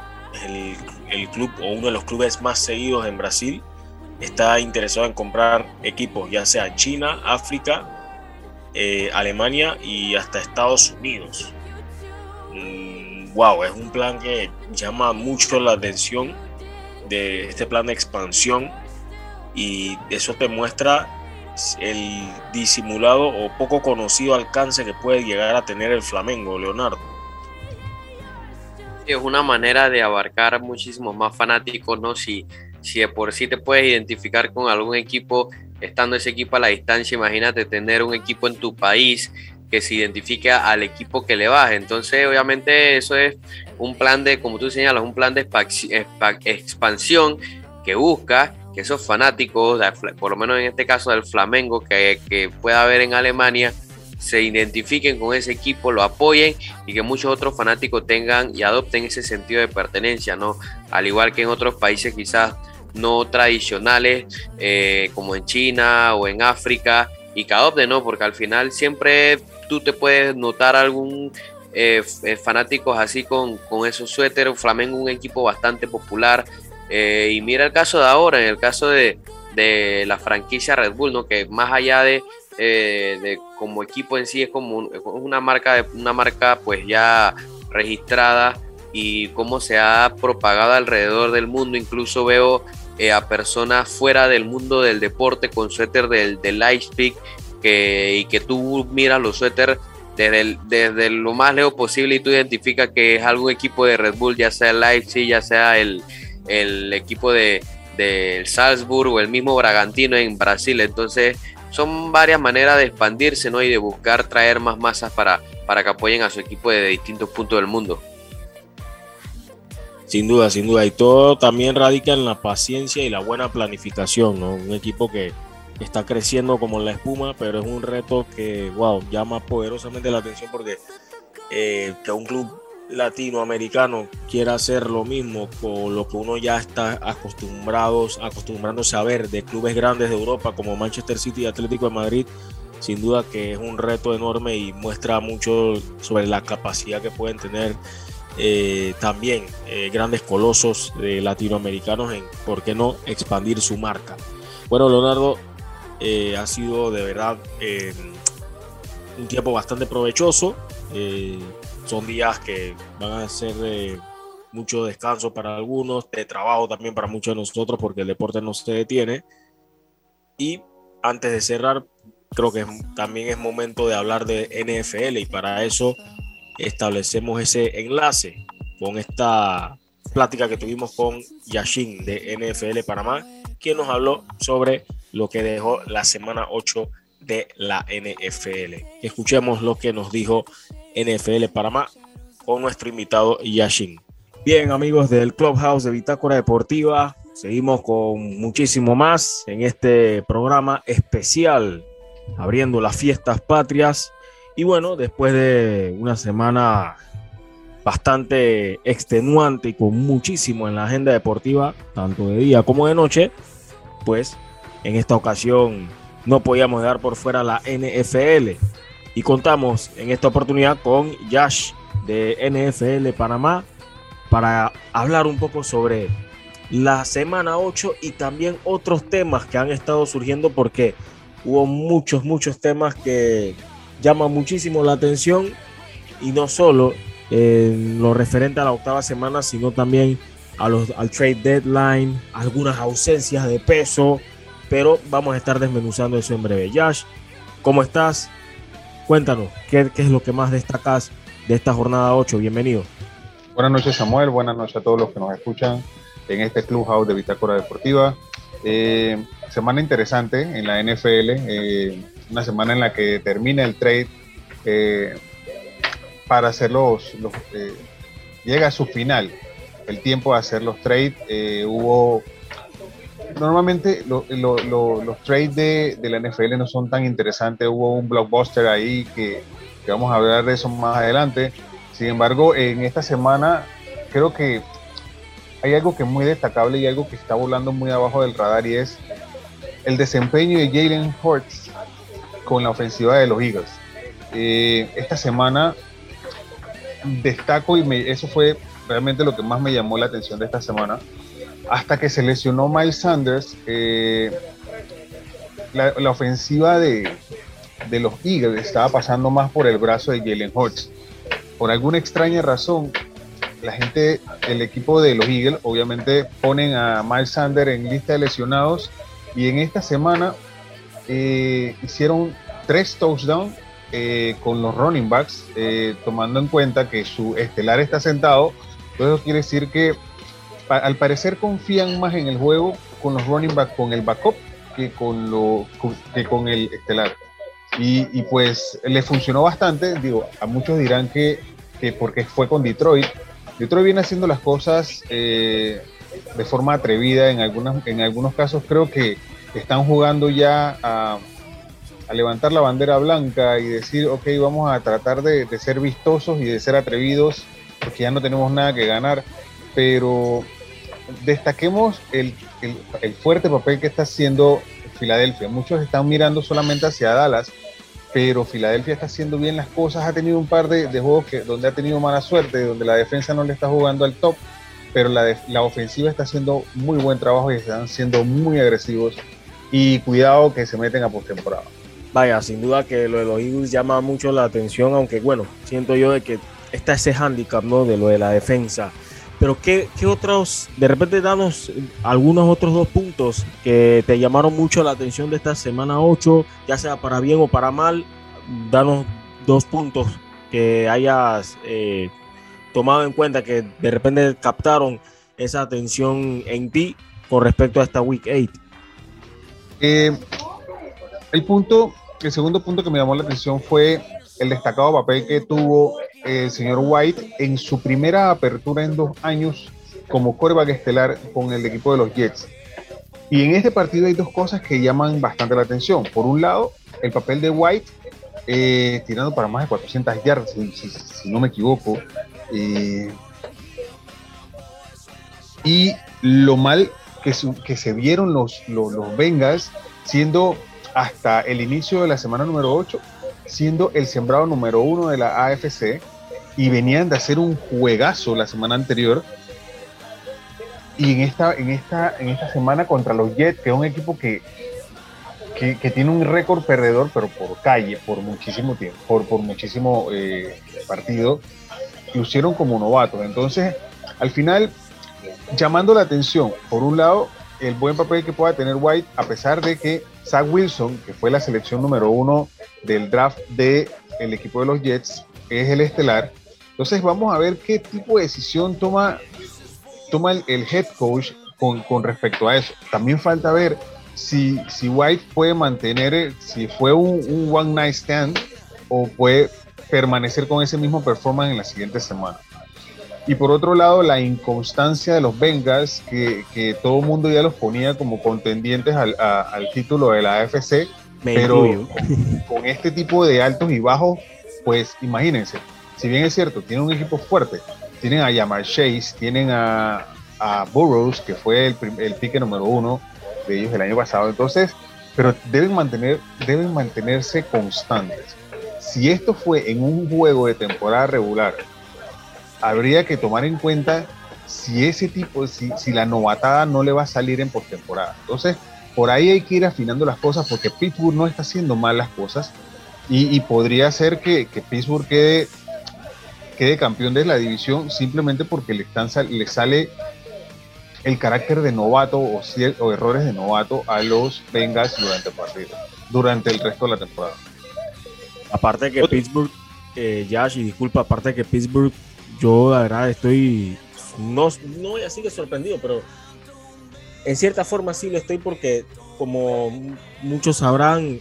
el, club o uno de los clubes más seguidos en Brasil está interesado en comprar equipos, ya sea China, África, eh, Alemania y hasta Estados Unidos. wow, mm, es un plan que llama mucho la atención de este plan de expansión y eso te muestra el disimulado o poco conocido alcance que puede llegar a tener el Flamengo, Leonardo es una manera de abarcar muchísimos más fanáticos, ¿no? Si, si de por sí te puedes identificar con algún equipo, estando ese equipo a la distancia, imagínate tener un equipo en tu país que se identifique al equipo que le vas. Entonces, obviamente, eso es un plan de, como tú señalas, un plan de expansión que busca que esos fanáticos, por lo menos en este caso del Flamengo, que, que pueda haber en Alemania, se identifiquen con ese equipo, lo apoyen y que muchos otros fanáticos tengan y adopten ese sentido de pertenencia, ¿no? Al igual que en otros países quizás no tradicionales, eh, como en China o en África, y que adopten, ¿no? Porque al final siempre tú te puedes notar algún eh, eh, fanáticos así con, con esos suéteres, Flamengo un equipo bastante popular, y mira el caso de ahora, en el caso de, de la franquicia Red Bull, ¿no? que más allá de, eh, de como equipo en sí es como una marca, una marca pues ya registrada y cómo se ha propagado alrededor del mundo. Incluso veo eh, a personas fuera del mundo del deporte con suéter del, del Lightspeak que, y que tú miras los suéteres desde, desde lo más lejos posible y tú identificas que es algún equipo de Red Bull, ya sea el Leipzig, ya sea el, el equipo de, del Salzburg o el mismo Bragantino en Brasil. Entonces, son varias maneras de expandirse ¿no? y de buscar traer más masas para, para que apoyen a su equipo de distintos puntos del mundo. Sin duda, sin duda. Y todo también radica en la paciencia y la buena planificación. ¿no? Un equipo que está creciendo como la espuma, pero es un reto que, wow, llama poderosamente la atención porque eh, que un club latinoamericano quiera hacer lo mismo con lo que uno ya está acostumbrados, acostumbrándose a ver de clubes grandes de Europa como Manchester City y Atlético de Madrid, sin duda que es un reto enorme y muestra mucho sobre la capacidad que pueden tener eh, también eh, grandes colosos de latinoamericanos en, ¿por qué no?, expandir su marca. Bueno, Leonardo, eh, ha sido de verdad un tiempo bastante provechoso son días que van a ser de mucho descanso para algunos, de trabajo también para muchos de nosotros porque el deporte no se detiene. Y antes de cerrar, creo que también es momento de hablar de NFL y para eso establecemos ese enlace con esta plática que tuvimos con Yashin de NFL Panamá, quien nos habló sobre lo que dejó la semana 8 de la NFL. Escuchemos lo que nos dijo NFL Panamá con nuestro invitado Yashin. Bien, amigos del Clubhouse de Bitácora Deportiva, seguimos con muchísimo más en este programa especial, abriendo las fiestas patrias. Y bueno, después de una semana bastante extenuante y con muchísimo en la agenda deportiva, tanto de día como de noche, pues en esta ocasión no podíamos dejar por fuera la NFL. Y contamos en esta oportunidad con Yash de NFL Panamá para hablar un poco sobre la semana 8 y también otros temas que han estado surgiendo porque hubo muchos, muchos temas que llaman muchísimo la atención y no solo en lo referente a la octava semana, sino también a los, al trade deadline, algunas ausencias de peso, pero vamos a estar desmenuzando eso en breve. Yash, ¿cómo estás? Cuéntanos, ¿qué, es lo que más destacas de esta jornada 8? Bienvenido. Buenas noches, Samuel. Buenas noches a todos los que nos escuchan en este Clubhouse de Bitácora Deportiva. Eh, semana interesante en la NFL, eh, una semana en la que termina el trade eh, para hacer los, llega a su final el tiempo de hacer los trades. hubo normalmente los trades de, la NFL no son tan interesantes. Hubo un blockbuster ahí que, vamos a hablar de eso más adelante. Sin embargo, en esta semana creo que hay algo que es muy destacable y algo que está volando muy abajo del radar y es el desempeño de Jalen Hurts con la ofensiva de los Eagles. Eh, esta semana destaco y eso fue realmente lo que más me llamó la atención de esta semana hasta que se lesionó Miles Sanders, eh, la, ofensiva de, los Eagles estaba pasando más por el brazo de Jalen Hurts. Por alguna extraña razón, la gente, el equipo de los Eagles, obviamente ponen a Miles Sanders en lista de lesionados y en esta semana eh, hicieron tres touchdowns eh, con los running backs, tomando en cuenta que su estelar está sentado. Eso quiere decir que al parecer confían más en el juego con los running back, con el backup, que con, lo, que con el estelar. Y, pues le funcionó bastante, digo, a muchos dirán que, porque fue con Detroit. Detroit viene haciendo las cosas eh, de forma atrevida, en, algunas, en algunos casos creo que están jugando ya a, levantar la bandera blanca y decir, ok, vamos a tratar de, ser vistosos y de ser atrevidos, porque ya no tenemos nada que ganar, pero destaquemos el, el fuerte papel que está haciendo Filadelfia. Muchos están mirando solamente hacia Dallas, pero Filadelfia está haciendo bien las cosas. Ha tenido un par de, juegos que, donde ha tenido mala suerte, donde la defensa no le está jugando al top, pero la, la ofensiva está haciendo muy buen trabajo y están siendo muy agresivos. Y cuidado que se meten a postemporada. Vaya, sin duda que lo de los Eagles llama mucho la atención, aunque bueno, siento yo de que está ese handicap, ¿no? De lo de la defensa. Pero ¿qué, ¿qué, otros, de repente danos algunos otros dos puntos que te llamaron mucho la atención de esta semana 8, ya sea para bien o para mal, danos dos puntos que hayas eh, tomado en cuenta, que de repente captaron esa atención en ti con respecto a esta Week 8. Eh, el punto, el segundo punto que me llamó la atención fue el destacado papel que tuvo el señor White en su primera apertura en dos años como coreback estelar con el equipo de los Jets. Y en este partido hay dos cosas que llaman bastante la atención. Por un lado, el papel de White eh, tirando para más de 400 yardas, si, no me equivoco. Eh, y lo mal que, que se vieron los, los, los siendo hasta el inicio de la semana número 8 siendo el sembrado número uno de la AFC y venían de hacer un juegazo la semana anterior. Y en esta, en esta, en esta semana contra los Jets, que es un equipo que, que, tiene un récord perdedor, pero por calle, por muchísimo tiempo, por, por muchísimo eh, partido, lucieron como novatos. Entonces, al final, llamando la atención, por un lado, el buen papel que pueda tener White, a pesar de que Zach Wilson, que fue la selección número uno del draft del el equipo de los Jets, es el estelar. Entonces vamos a ver qué tipo de decisión toma, toma el, head coach con, con, respecto a eso. También falta ver si, si White puede mantener, si fue un, un one night stand o puede permanecer con ese mismo performance en la siguiente semana. Y por otro lado, la inconstancia de los Bengals, que, que todo el mundo ya los ponía como contendientes al, al título de la AFC, pero con, este tipo de altos y bajos, pues imagínense, si bien es cierto, tienen un equipo fuerte, tienen a Yamar Chase, tienen a, a Burroughs, que fue el, el pique número uno de ellos el año pasado, entonces, pero deben, mantener, deben mantenerse constantes. Si esto fue en un juego de temporada regular, habría que tomar en cuenta si ese tipo, si, si la novatada no le va a salir en postemporada. Entonces, por ahí hay que ir afinando las cosas porque Pittsburgh no está haciendo mal las cosas y, podría ser que, Pittsburgh quede, quede campeón de la división simplemente porque le, están, le sale el carácter de novato o, o, errores de novato a los Bengals durante el partido, durante el resto de la temporada. Aparte que Pittsburgh, eh, Josh, y disculpa, aparte que Pittsburgh yo la verdad estoy, no, no voy a decir que sorprendido, pero en cierta forma sí lo estoy porque como muchos sabrán,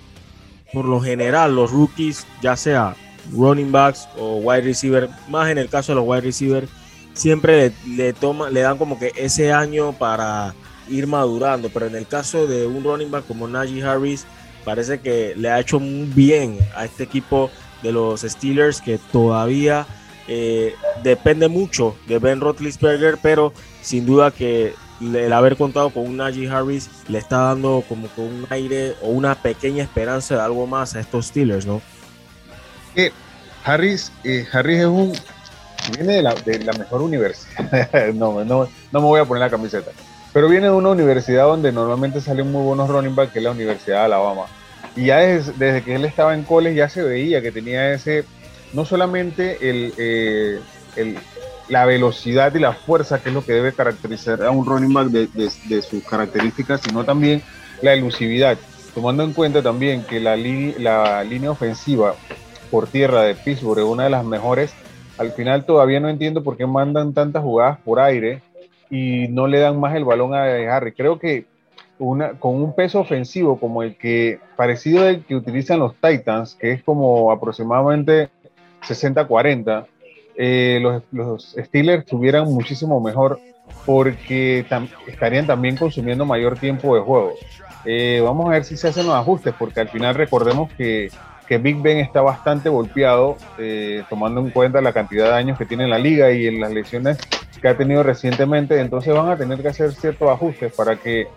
por lo general los rookies, ya sea running backs o wide receiver, más en el caso de los wide receiver, siempre le, toma, le dan como que ese año para ir madurando, pero en el caso de un running back como Najee Harris, parece que le ha hecho muy bien a este equipo de los Steelers que todavía eh, depende mucho de Ben Roethlisberger, pero sin duda que el haber contado con un Najee Harris le está dando como que un aire o una pequeña esperanza de algo más a estos Steelers, ¿no? Harris, eh, Harris es un viene de la, de la mejor universidad. <laughs> no, no, no me voy a poner la camiseta. Pero viene de una universidad donde normalmente salen muy buenos running back, que es la Universidad de Alabama. Y ya desde, desde que él estaba en college ya se veía que tenía ese no solamente eh, el, la velocidad y la fuerza, que es lo que debe caracterizar a un running back de, sus características, sino también la elusividad, tomando en cuenta también que la, la línea ofensiva por tierra de Pittsburgh es una de las mejores. Al final todavía no entiendo por qué mandan tantas jugadas por aire y no le dan más el balón a Harry. Creo que una, con un peso ofensivo como el que parecido al que utilizan los Titans, que es como aproximadamente 60-40, eh, los, los, Steelers estuvieran muchísimo mejor porque estarían también consumiendo mayor tiempo de juego. Eh, vamos a ver si se hacen los ajustes, porque al final recordemos que, que Big Ben está bastante golpeado, eh, tomando en cuenta la cantidad de años que tiene en la liga y en las lesiones que ha tenido recientemente. Entonces van a tener que hacer ciertos ajustes para que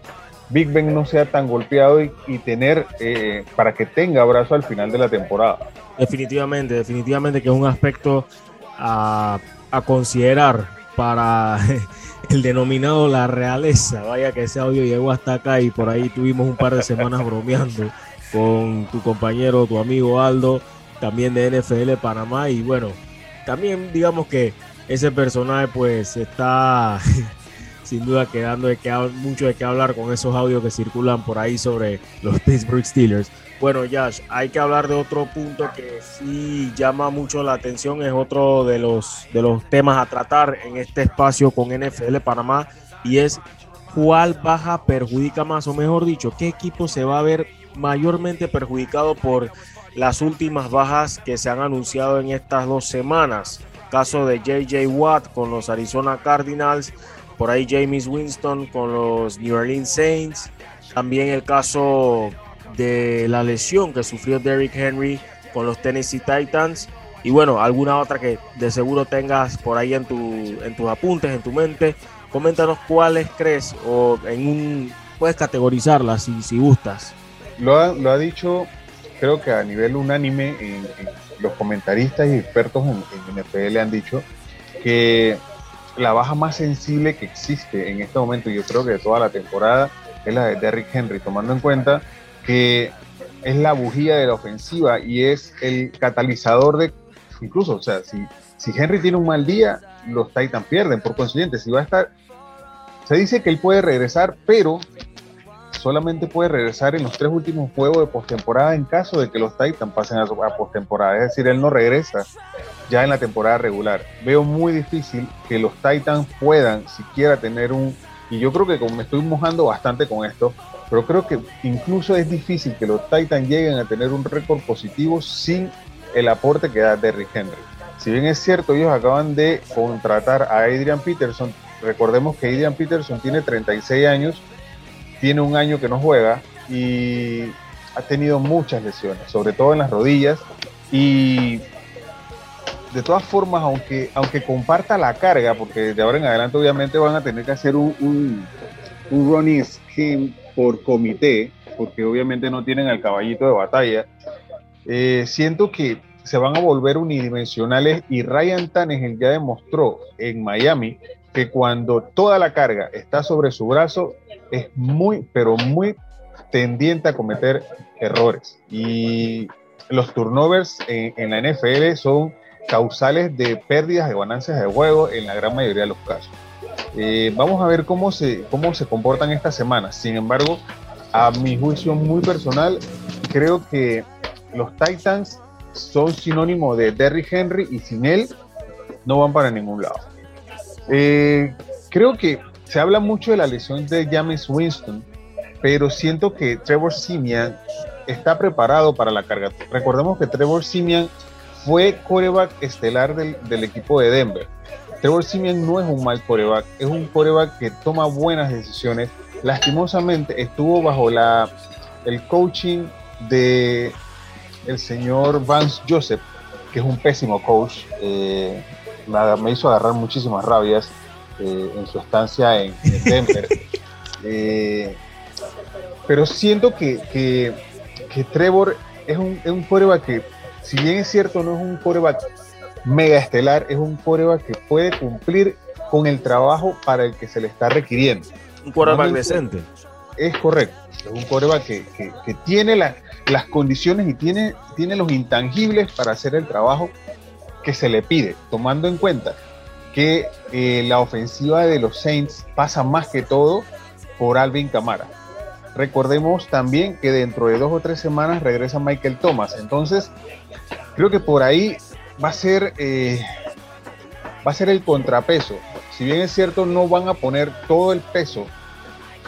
Big Ben no sea tan golpeado y, tener, eh, para que tenga brazo al final de la temporada. Definitivamente, definitivamente que es un aspecto a, a considerar para <laughs> el denominado la realeza. Vaya que ese audio llegó hasta acá y por ahí tuvimos un par de semanas bromeando con tu compañero, tu amigo Aldo, también de NFL Panamá. Y bueno, también digamos que ese personaje pues está <laughs> sin duda quedando de que, mucho de qué hablar con esos audios que circulan por ahí sobre los Pittsburgh Steelers. Bueno, Josh, hay que hablar de otro punto que sí llama mucho la atención, es otro de los, de los temas a tratar en este espacio con NFL Panamá y es cuál baja perjudica más, o mejor dicho, qué equipo se va a ver mayormente perjudicado por las últimas bajas que se han anunciado en estas dos semanas. Caso de JJ Watt con los Arizona Cardinals, por ahí James Winston con los New Orleans Saints. También el caso de la lesión que sufrió Derrick Henry con los Tennessee Titans. Y bueno, alguna otra que de seguro tengas por ahí en, tu, en tus apuntes, en tu mente. Coméntanos cuáles crees o en un puedes categorizarlas si, si gustas. Lo ha, lo ha dicho, creo que a nivel unánime, los comentaristas y expertos en, en han dicho que la baja más sensible que existe en este momento, yo creo que de toda la temporada, es la de Derrick Henry, tomando en cuenta que es la bujía de la ofensiva y es el catalizador de, incluso, o sea, si, si Henry tiene un mal día, los Titans pierden, por consiguiente, si va a estar, se dice que él puede regresar, pero solamente puede regresar en los tres últimos juegos de postemporada en caso de que los Titans pasen a, postemporada, es decir, él no regresa ya en la temporada regular. Veo muy difícil que los Titans puedan siquiera tener un, y yo creo que como me estoy mojando bastante con esto, pero creo que incluso es difícil que los Titans lleguen a tener un récord positivo sin el aporte que da Derrick Henry. Si bien es cierto, ellos acaban de contratar a Adrian Peterson, recordemos que Adrian Peterson tiene 36 años, tiene un año que no juega y ha tenido muchas lesiones, sobre todo en las rodillas, y de todas formas, aunque, aunque comparta la carga, porque de ahora en adelante obviamente van a tener que hacer un, un, un running scheme por comité, porque obviamente no tienen el caballito de batalla, eh, siento que se van a volver unidimensionales y Ryan Tannehill ya demostró en Miami que cuando toda la carga está sobre su brazo es muy, pero muy tendiente a cometer errores. Y los turnovers en, la NFL son causales de pérdidas de ganancias de juego en la gran mayoría de los casos. Eh, vamos a ver cómo se, cómo se comportan estas semanas. Sin embargo, a mi juicio muy personal, creo que los Titans son sinónimo de Derrick Henry y sin él no van para ningún lado. Eh, creo que se habla mucho de la lesión de James Winston, pero siento que Trevor Simian está preparado para la carga. Recordemos que Trevor Simian fue coreback estelar del, equipo de Denver. Trevor Simeon no es un mal coreback, es un coreback que toma buenas decisiones. Lastimosamente estuvo bajo la, el coaching de el señor Vance Joseph, que es un pésimo coach. Eh, me hizo agarrar muchísimas rabias eh, en su estancia en, Denver. <laughs> Eh, pero siento que, que, Trevor es un, es un coreback que si bien es cierto, no es un coreback mega estelar, es un coreback que puede cumplir con el trabajo para el que se le está requiriendo. Un coreback decente. Es correcto. Es un coreback que, tiene las condiciones y tiene, tiene los intangibles para hacer el trabajo que se le pide, tomando en cuenta que eh, la ofensiva de los Saints pasa más que todo por Alvin Camara. Recordemos también que dentro de dos o tres semanas regresa Michael Thomas. Entonces, creo que por ahí va a ser, eh, va a ser el contrapeso. Si bien es cierto, no van a poner todo el peso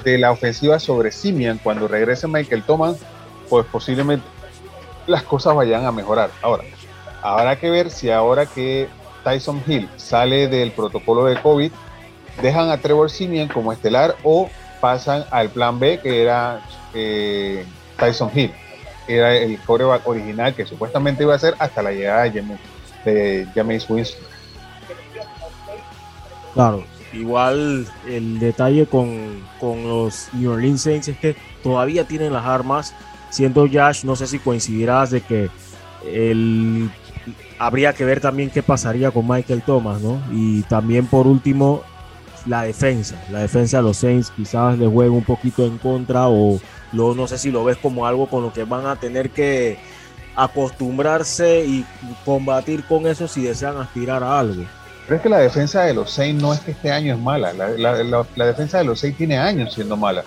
de la ofensiva sobre Simian cuando regrese Michael Thomas, pues posiblemente las cosas vayan a mejorar. Ahora, habrá que ver si ahora que Tyson Hill sale del protocolo de COVID, dejan a Trevor Simian como estelar o pasan al plan B, que era eh, Tyson Hill. Era el coreback original que supuestamente iba a ser hasta la llegada de James, de James Winston. Claro, igual el detalle con, con, los New Orleans Saints es que todavía tienen las armas. Siendo Josh, no sé si coincidirás de que el, habría que ver también qué pasaría con Michael Thomas, ¿no? Y también por último, la defensa. La defensa de los Saints quizás le juegue un poquito en contra o no sé si lo ves como algo con lo que van a tener que acostumbrarse y combatir con eso si desean aspirar a algo. Pero es que la defensa de los Saints no es que este año es mala, la, defensa de los Saints tiene años siendo mala.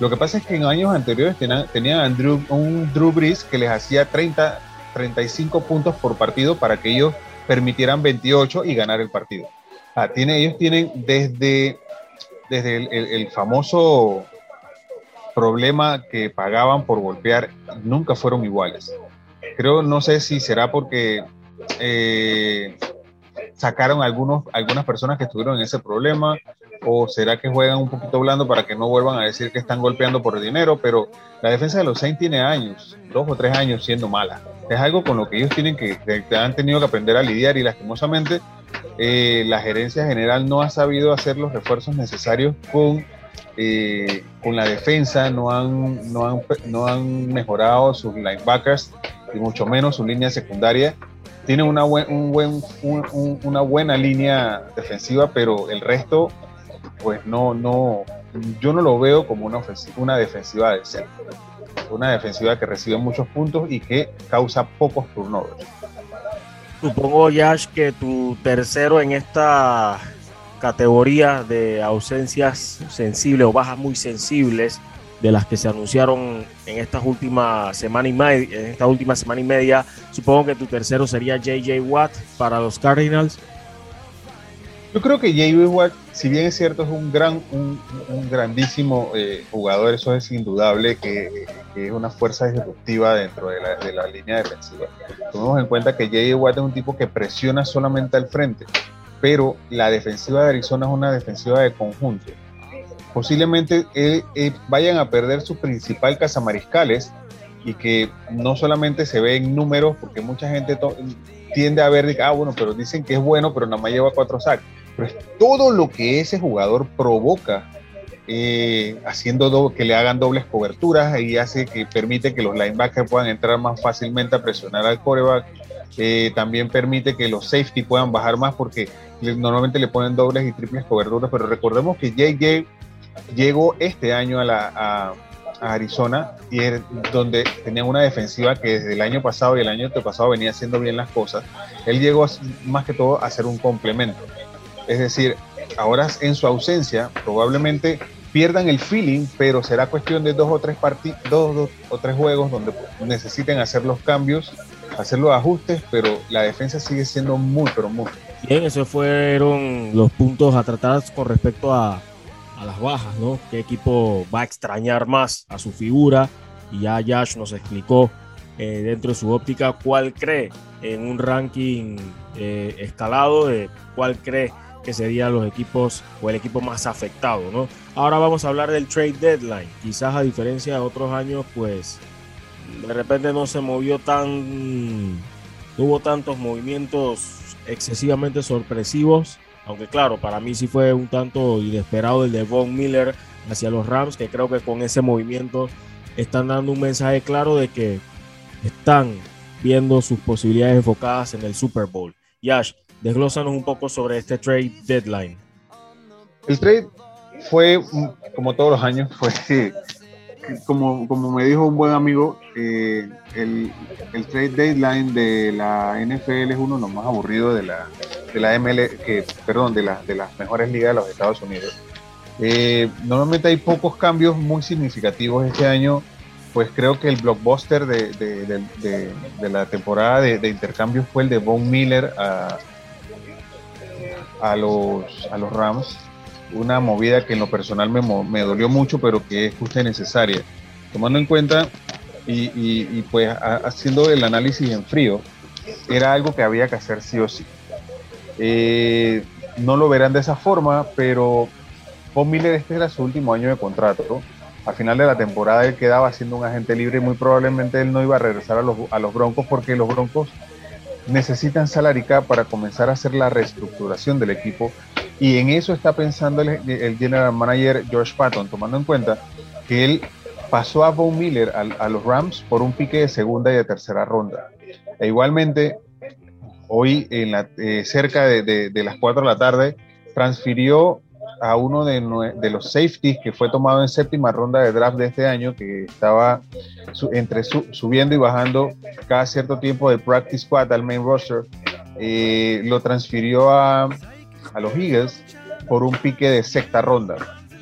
Lo que pasa es que en años anteriores tenían, Andrew, un Drew Brees que les hacía 30, 35 puntos por partido para que ellos permitieran 28 y ganar el partido. Ellos tienen desde, desde el, famoso problema que pagaban por golpear, nunca fueron iguales. Creo, no sé si será porque eh, sacaron algunos, algunas personas que estuvieron en ese problema o será que juegan un poquito blando para que no vuelvan a decir que están golpeando por dinero, pero la defensa de los Saints tiene años, dos o tres años siendo mala. Es algo con lo que ellos tienen que, han tenido que aprender a lidiar y lastimosamente eh, la gerencia general no ha sabido hacer los refuerzos necesarios con, eh, con la defensa, no han, no, han, no han mejorado sus linebackers y mucho menos su línea secundaria tiene una, un buen, una buena línea defensiva, pero el resto, pues no, no, yo no lo veo como una, ofensiva, una defensiva. Una defensiva que recibe muchos puntos y que causa pocos turnovers. Supongo, Yash, que tu tercero en esta categoría de ausencias sensibles o bajas muy sensibles de las que se anunciaron en estas últimas semana y media, en esta última semana y media. Supongo que tu tercero sería JJ Watt para los Cardinals. Yo creo que JJ Watt, si bien es cierto, es un gran, un, grandísimo eh, jugador, eso es indudable, que, es una fuerza disruptiva dentro de la, de la línea defensiva. Tomemos en cuenta que JJ Watt es un tipo que presiona solamente al frente, pero la defensiva de Arizona es una defensiva de conjunto posiblemente eh, eh, vayan a perder su principal cazamariscales y que no solamente se ve en números, porque mucha gente tiende a ver, ah, bueno, pero dicen que es bueno, pero nada más lleva cuatro sacks. Pero es todo lo que ese jugador provoca eh, haciendo que le hagan dobles coberturas y hace que permite que los linebackers puedan entrar más fácilmente a presionar al coreback. también permite que los safety puedan bajar más porque normalmente le ponen dobles y triples coberturas, pero recordemos que JJ llegó este año a, la, Arizona y es donde tenía una defensiva que desde el año pasado y el año pasado venía haciendo bien las cosas. Él llegó más que todo a ser un complemento. Es decir, ahora en su ausencia probablemente pierdan el feeling, pero será cuestión de dos o tres partidos, dos, o tres juegos donde necesiten hacer los cambios, hacer los ajustes, pero la defensa sigue siendo muy, pero muy. Bien, esos fueron los puntos a tratar con respecto a, a las bajas, ¿no? ¿Qué equipo va a extrañar más a su figura? Y ya Yash nos explicó eh, dentro de su óptica cuál cree en un ranking eh, escalado de cuál cree que serían los equipos o el equipo más afectado, ¿no? Ahora vamos a hablar del trade deadline. Quizás a diferencia de otros años, pues de repente no se movió tan, no hubo tantos movimientos excesivamente sorpresivos aunque claro, para mí sí fue un tanto inesperado el de Von Miller hacia los Rams, que creo que con ese movimiento están dando un mensaje claro de que están viendo sus posibilidades enfocadas en el Super Bowl. Yash, desglósanos un poco sobre este trade deadline. El trade fue, como todos los años, fue como, como me dijo un buen amigo, eh, el, el, trade deadline de la NFL es uno de los más aburridos de la, de la ML, que, perdón, de, la, de las mejores ligas de los Estados Unidos. Eh, normalmente hay pocos cambios muy significativos este año, pues creo que el blockbuster de, de, de, la temporada de, intercambios fue el de Von Miller a, a, los, a los Rams una movida que en lo personal me, me dolió mucho, pero que es justa y necesaria. Tomando en cuenta y, y, pues haciendo el análisis en frío, era algo que había que hacer sí o sí. Eh, no lo verán de esa forma, pero Von Miller este era su último año de contrato. Al final de la temporada él quedaba siendo un agente libre y muy probablemente él no iba a regresar a los, a los Broncos porque los Broncos necesitan salary cap para comenzar a hacer la reestructuración del equipo y en eso está pensando el, general manager George Patton, tomando en cuenta que él pasó a Von Miller a, los Rams por un pique de segunda y de tercera ronda. E igualmente, hoy en la, eh, cerca de, las 4 de la tarde, transfirió a uno de, los safeties que fue tomado en séptima ronda de draft de este año, que estaba entre subiendo y bajando cada cierto tiempo de practice squad al main roster, eh, lo transfirió a, a los Eagles por un pique de sexta ronda.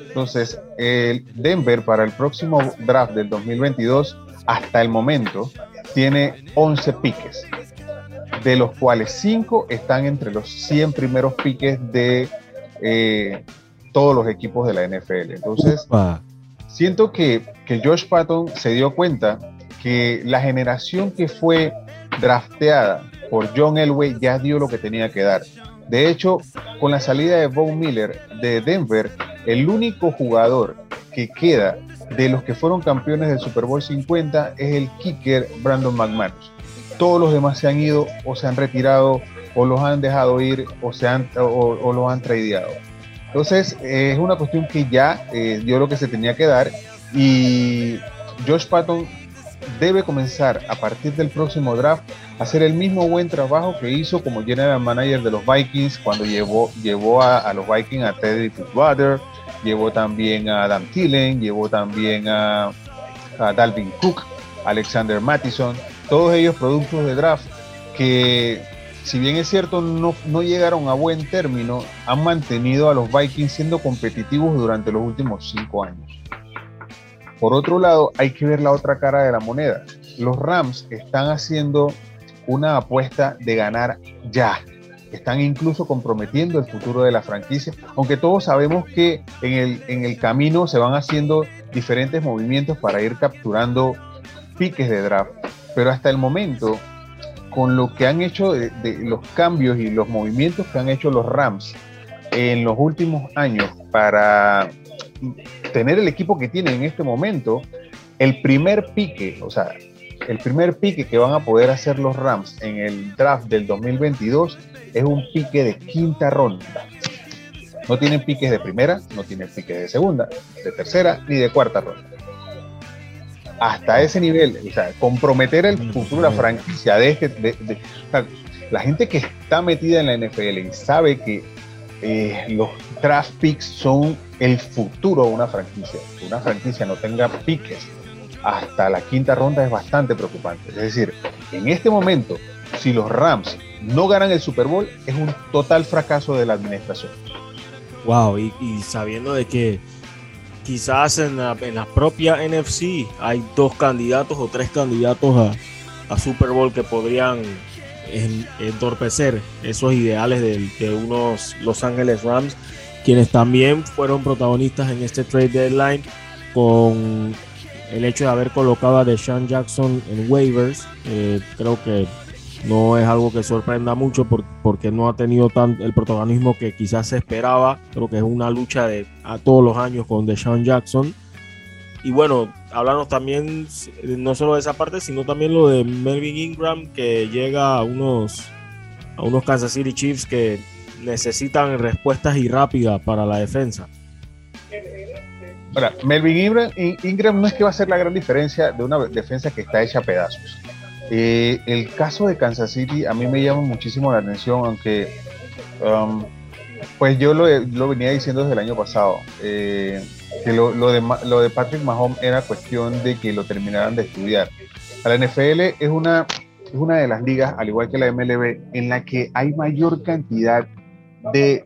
Entonces, el Denver para el próximo draft del 2022, hasta el momento, tiene 11 piques, de los cuales 5 están entre los 100 primeros piques de eh, todos los equipos de la NFL. Entonces, siento que, que Josh Patton se dio cuenta que la generación que fue drafteada por John Elway ya dio lo que tenía que dar. De hecho, con la salida de Von Miller de Denver, el único jugador que queda de los que fueron campeones del Super Bowl 50 es el kicker Brandon McManus. Todos los demás se han ido o se han retirado o los han dejado ir o, se han, o, los han tradeado. Entonces es una cuestión que ya eh, dio lo que se tenía que dar y Josh Patton debe comenzar a partir del próximo draft a hacer el mismo buen trabajo que hizo como general manager de los Vikings cuando llevó, llevó a, los Vikings a Teddy Bridgewater, llevó también a Adam Thielen, llevó también a, Dalvin Cook, Alexander Mattison, todos ellos productos de draft que si bien es cierto no, no llegaron a buen término, han mantenido a los Vikings siendo competitivos durante los últimos cinco años. Por otro lado, hay que ver la otra cara de la moneda. Los Rams están haciendo una apuesta de ganar ya. Están incluso comprometiendo el futuro de la franquicia, aunque todos sabemos que en el, en el camino se van haciendo diferentes movimientos para ir capturando piques de draft. Pero hasta el momento, con lo que han hecho de, de los cambios y los movimientos que han hecho los Rams en los últimos años para tener el equipo que tienen en este momento, el primer pique, o sea, el primer pique que van a poder hacer los Rams en el draft del 2022 es un pique de quinta ronda. No tienen piques de primera, no tienen piques de segunda, de tercera ni de cuarta ronda. Hasta ese nivel, o sea, comprometer el futuro de la franquicia de este. la gente que está metida en la NFL y sabe que eh, los draft picks son el futuro de una franquicia. Una franquicia no tenga piques hasta la quinta ronda es bastante preocupante. Es decir, en este momento, si los Rams no ganan el Super Bowl, es un total fracaso de la administración. Wow, y, sabiendo de que quizás en la, propia NFC hay dos candidatos o tres candidatos a, Super Bowl que podrían entorpecer esos ideales de, de, unos Los Ángeles Rams quienes también fueron protagonistas en este trade deadline con el hecho de haber colocado a Deshaun Jackson en waivers. Eh, creo que no es algo que sorprenda mucho porque no ha tenido tan, el protagonismo que quizás se esperaba. Creo que es una lucha de a todos los años con Deshaun Jackson. Y bueno, hablamos también no solo de esa parte, sino también lo de Melvin Ingram que llega a unos, a unos Kansas City Chiefs que necesitan respuestas y rápidas para la defensa. Ahora, Melvin Ingram, no es que va a ser la gran diferencia de una defensa que está hecha a pedazos. Eh, el caso de Kansas City a mí me llama muchísimo la atención, aunque um, pues yo lo, lo, venía diciendo desde el año pasado, eh, que lo, de, Patrick Mahomes era cuestión de que lo terminaran de estudiar. La NFL es una de las ligas, al igual que la MLB, en la que hay mayor cantidad de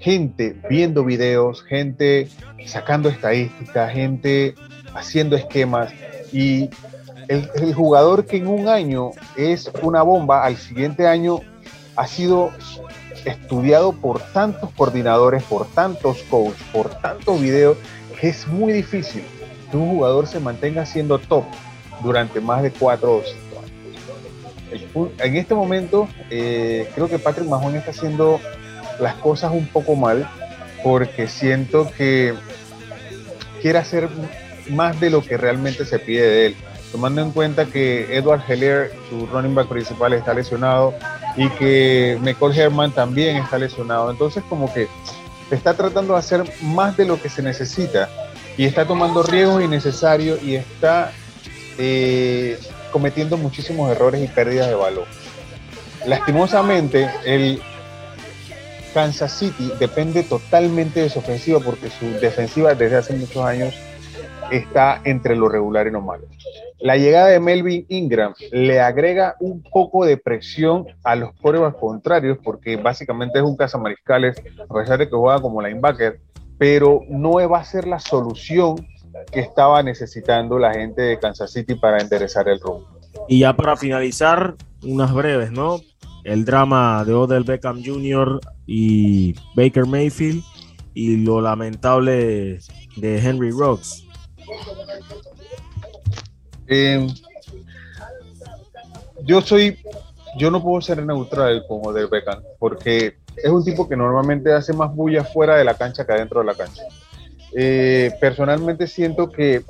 gente viendo videos, gente sacando estadísticas, gente haciendo esquemas y el, jugador que en un año es una bomba, al siguiente año ha sido estudiado por tantos coordinadores, por tantos coaches, por tantos videos, que es muy difícil que un jugador se mantenga siendo top durante más de cuatro o cinco años. En este momento, eh, creo que Patrick Mahon está haciendo las cosas un poco mal porque siento que quiere hacer más de lo que realmente se pide de él. Tomando en cuenta que Edward Heller, su running back principal, está lesionado y que Michael Herman también está lesionado. Entonces, como que está tratando de hacer más de lo que se necesita y está tomando riesgos innecesarios y está eh, cometiendo muchísimos errores y pérdidas de valor. Lastimosamente, el Kansas City depende totalmente de su ofensiva porque su defensiva desde hace muchos años está entre lo regular y lo malo. La llegada de Melvin Ingram le agrega un poco de presión a los pruebas contrarios porque básicamente es un cazamariscales, a pesar de que juega como linebacker, pero no va a ser la solución que estaba necesitando la gente de Kansas City para enderezar el rumbo. Y ya para finalizar, unas breves, ¿no? El drama de Odell Beckham Jr. y Baker Mayfield y lo lamentable de Henry Rocks. Eh, yo soy, yo no puedo ser neutral con Odell Beckham porque es un tipo que normalmente hace más bulla fuera de la cancha que adentro de la cancha. Eh, personalmente siento que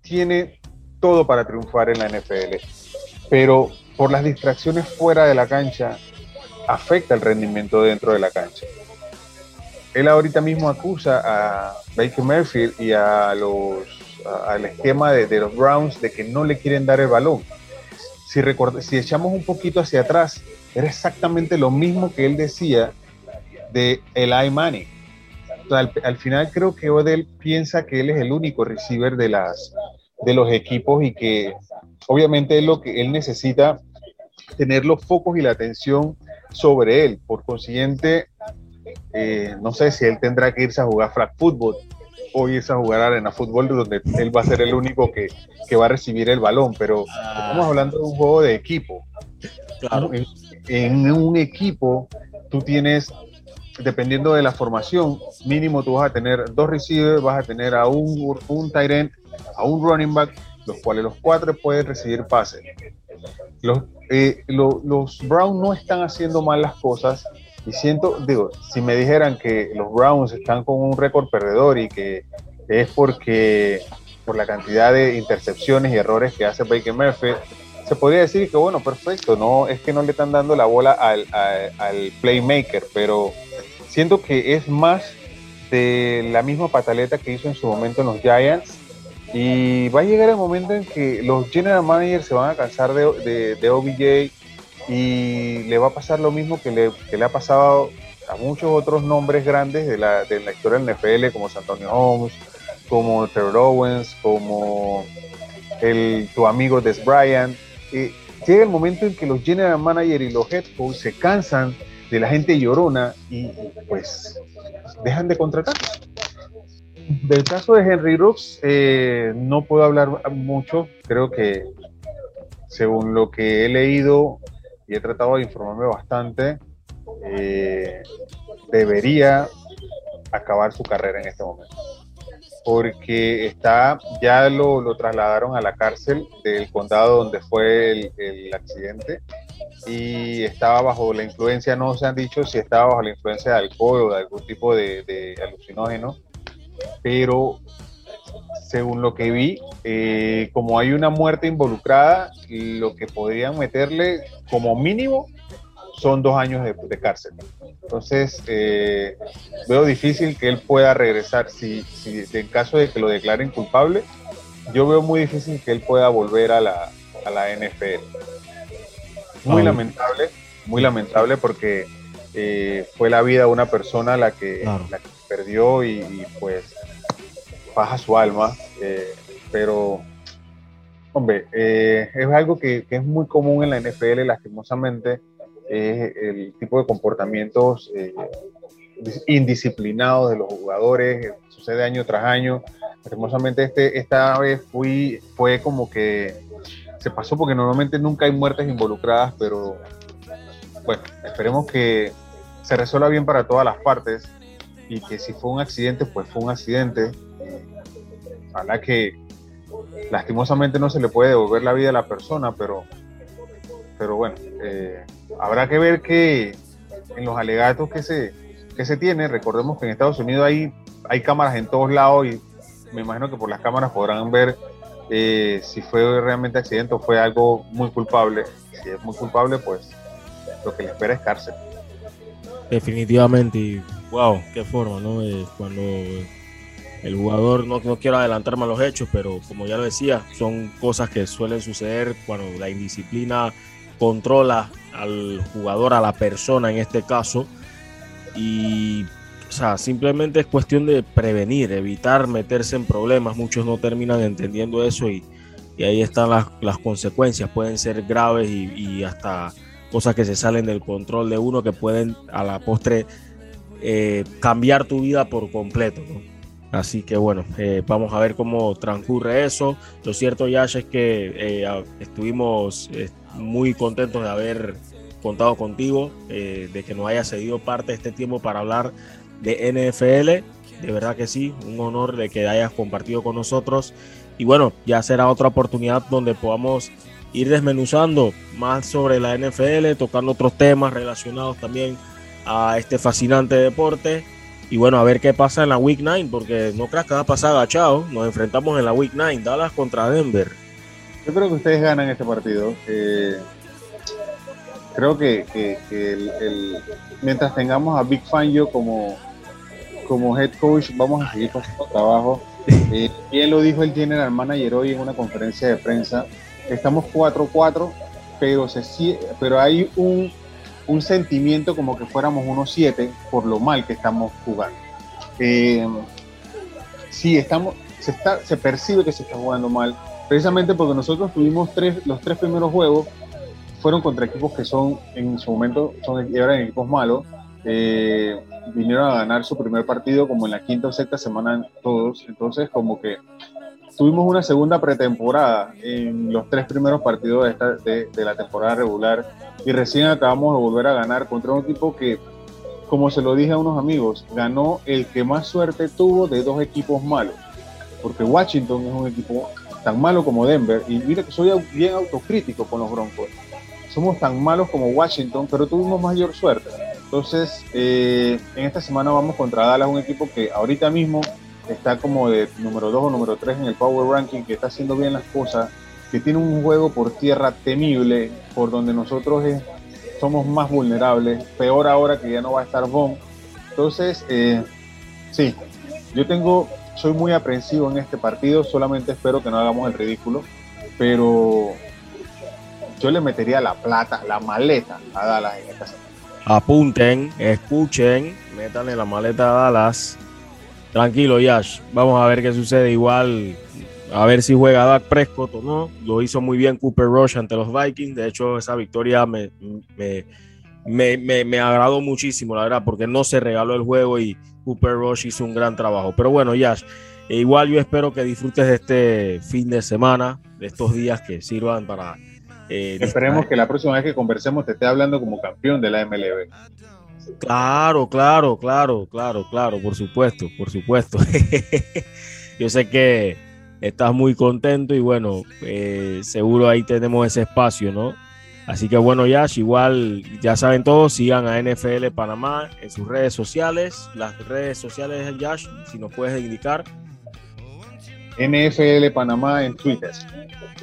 tiene todo para triunfar en la NFL, pero por las distracciones fuera de la cancha afecta el rendimiento dentro de la cancha. Él ahorita mismo acusa a Baker Mayfield y a los al esquema de, los Browns de que no le quieren dar el balón. Si, si echamos un poquito hacia atrás, era exactamente lo mismo que él decía de Eli Manning al, final creo que Odell piensa que él es el único receiver de, las, de los equipos y que obviamente es lo que él necesita tener los focos y la atención sobre él. Por consiguiente, eh, no sé si él tendrá que irse a jugar flag football o irse a jugar arena fútbol donde él va a ser el único que, va a recibir el balón, pero estamos hablando de un juego de equipo. en, un equipo tú tienes dependiendo de la formación, mínimo tú vas a tener dos receivers, vas a tener a un, un tight end, a un running back, los cuales los cuatro pueden recibir pases. Los, eh, los Browns no están haciendo mal las cosas y siento, digo, si me dijeran que los Browns están con un récord perdedor y que es porque por la cantidad de intercepciones y errores que hace Baker Murphy, se podría decir que bueno, perfecto, no es que no le están dando la bola al, al playmaker, pero siento que es más de la misma pataleta que hizo en su momento en los Giants. Y va a llegar el momento en que los general managers se van a cansar de, de, OBJ y le va a pasar lo mismo que le, que le ha pasado a muchos otros nombres grandes de la, de la historia del NFL, como Antonio Holmes, como Trevor Owens, como el, tu amigo Des Bryant. llega el momento en que los general managers y los head coaches se cansan de la gente llorona y pues dejan de contratar. Del caso de Henry Rooks, eh, no puedo hablar mucho, creo que según lo que he leído y he tratado de informarme bastante, eh, debería acabar su carrera en este momento. Porque está, ya lo, lo trasladaron a la cárcel del condado donde fue el, el accidente. Y estaba bajo la influencia, no se han dicho si estaba bajo la influencia de alcohol o de algún tipo de, alucinógeno, pero según lo que vi, eh, como hay una muerte involucrada, lo que podrían meterle como mínimo son dos años de, cárcel. Entonces, eh, veo difícil que él pueda regresar, si, si en caso de que lo declaren culpable, yo veo muy difícil que él pueda volver a la, a la NFL. Muy lamentable, muy lamentable porque eh, fue la vida de una persona la que, la que perdió y, pues baja su alma, eh, pero hombre, eh, es algo que, es muy común en la NFL, lastimosamente, es el tipo de comportamientos indisciplinados de los jugadores, sucede año tras año. Lastimosamente este, esta vez fui, fue como que se pasó porque normalmente nunca hay muertes involucradas, pero bueno, esperemos que se resuelva bien para todas las partes y que si fue un accidente, pues fue un accidente. Ojalá que lastimosamente no se le puede devolver la vida a la persona, pero, pero bueno, eh, habrá que ver que en los alegatos que se, que se tiene. Recordemos que en Estados Unidos hay, hay cámaras en todos lados y me imagino que por las cámaras podrán ver eh, si fue realmente accidente o fue algo muy culpable. Si es muy culpable, pues lo que le espera es cárcel. Definitivamente, wow, qué forma, ¿no? Eh, cuando el jugador, no, no quiero adelantarme a los hechos, pero como ya lo decía, son cosas que suelen suceder cuando la indisciplina controla al jugador, a la persona en este caso. Y o sea, simplemente es cuestión de prevenir, evitar meterse en problemas. Muchos no terminan entendiendo eso y, ahí están las, consecuencias. Pueden ser graves y, hasta cosas que se salen del control de uno que pueden a la postre eh, cambiar tu vida por completo. Así que bueno, eh, vamos a ver cómo transcurre eso. Lo cierto, Yash, es que eh, estuvimos muy contentos de haber contado contigo, de que nos haya cedido parte de este tiempo para hablar de NFL. De verdad que sí, un honor de que hayas compartido con nosotros. Y bueno, ya será otra oportunidad donde podamos ir desmenuzando más sobre la NFL, tocando otros temas relacionados también a este fascinante deporte. Y bueno, a ver qué pasa en la Week 9, porque no creas que va a pasar agachado. Nos enfrentamos en la Week 9, Dallas contra Denver. Yo creo que ustedes ganan este partido. Eh, creo que, mientras tengamos a Big Fangio como, como head coach, vamos a seguir con nuestro trabajo. <laughs> Eh, bien lo dijo el general manager hoy en una conferencia de prensa. Estamos 4-4, pero, se, pero hay un, un sentimiento como que fuéramos 1-7 por lo mal que estamos jugando. Eh, sí, estamos, se, está, se percibe que se está jugando mal, precisamente porque nosotros tuvimos tres, los tres primeros juegos fueron contra equipos que son en su momento son eran equipos malos. Eh, vinieron a ganar su primer partido como en la quinta o sexta semana todos. Entonces, como que tuvimos una segunda pretemporada en los tres primeros partidos de, esta, de, de, la temporada regular y recién acabamos de volver a ganar contra un equipo que, como se lo dije a unos amigos, ganó el que más suerte tuvo de dos equipos malos. Porque Washington es un equipo tan malo como Denver y mira que soy bien autocrítico con los Broncos somos tan malos como Washington, pero tuvimos mayor suerte. Entonces, eh, en esta semana vamos contra Dallas, un equipo que ahorita mismo está como de número 2 o número 3 en el Power Ranking, que está haciendo bien las cosas, que tiene un juego por tierra temible, por donde nosotros somos más vulnerables, peor ahora que ya no va a estar Von. Entonces, eh, sí, yo tengo, soy muy aprensivo en este partido, solamente espero que no hagamos el ridículo, pero yo le metería la plata, la maleta a Dallas en esta semana. Apunten, escuchen, métanle la maleta a Dallas. Tranquilo, Yash. Vamos a ver qué sucede. Igual, a ver si juega Dak Prescott o no. Lo hizo muy bien Cooper Rush ante los Vikings. De hecho, esa victoria me, me, me, agradó muchísimo, la verdad, porque no se regaló el juego y Cooper Rush hizo un gran trabajo. Pero bueno, Yash, e igual yo espero que disfrutes de este fin de semana, de estos días que sirvan para eh, Esperemos que la próxima vez que conversemos te esté hablando como campeón de la MLB. Claro, claro, claro, claro, claro, por supuesto, por supuesto. <laughs> Yo sé que estás muy contento y bueno, eh, seguro ahí tenemos ese espacio, ¿no? Así que bueno, Yash, igual ya saben todos, sigan a NFL Panamá en sus redes sociales, las redes sociales de Yash, si nos puedes indicar. NFL Panamá en Twitter.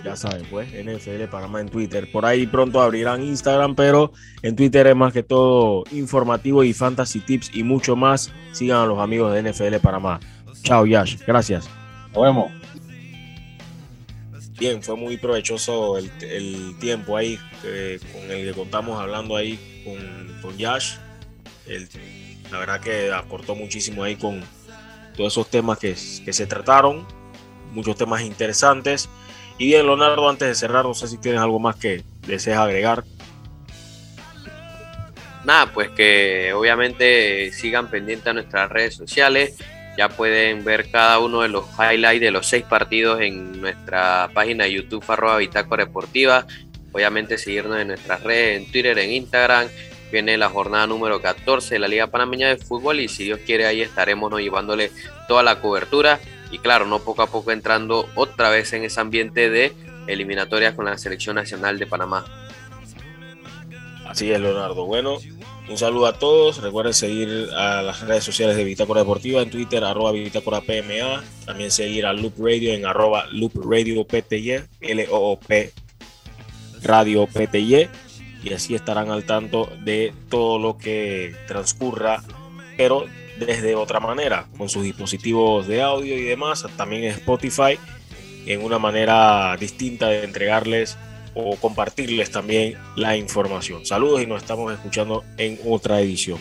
Ya saben, pues, NFL Panamá en Twitter. Por ahí pronto abrirán Instagram, pero en Twitter es más que todo informativo y fantasy tips y mucho más. Sigan a los amigos de NFL Panamá. Chao, Yash. Gracias. Nos vemos. Bien, fue muy provechoso el, tiempo ahí eh, con el que contamos hablando ahí con, con Yash. la verdad que aportó muchísimo ahí con todos esos temas que, que se trataron muchos temas interesantes. Y bien, Leonardo, antes de cerrar, no sé si tienes algo más que desees agregar. Nada, pues que obviamente sigan pendientes a nuestras redes sociales. Ya pueden ver cada uno de los highlights de los seis partidos en nuestra página de YouTube, arroba Bitácora Deportiva. Obviamente seguirnos en nuestras redes, en Twitter, en Instagram. Viene la jornada número 14 de la Liga Panameña de Fútbol y si Dios quiere ahí estaremos llevándole toda la cobertura y claro, no poco a poco entrando otra vez en ese ambiente de eliminatorias con la selección nacional de Panamá. Así es, Leonardo. Bueno, Un saludo a todos. Recuerden seguir a las redes sociales de Bitácora Deportiva en Twitter, arroba Bitácora PMA. También seguir a Loop Radio en arroba Loop Radio PTY, L-O-O-P Radio PTY. Y así estarán al tanto de todo lo que transcurra, pero desde otra manera, con sus dispositivos de audio y demás, también Spotify, en una manera distinta de entregarles o compartirles también la información. Saludos y nos estamos escuchando en otra edición.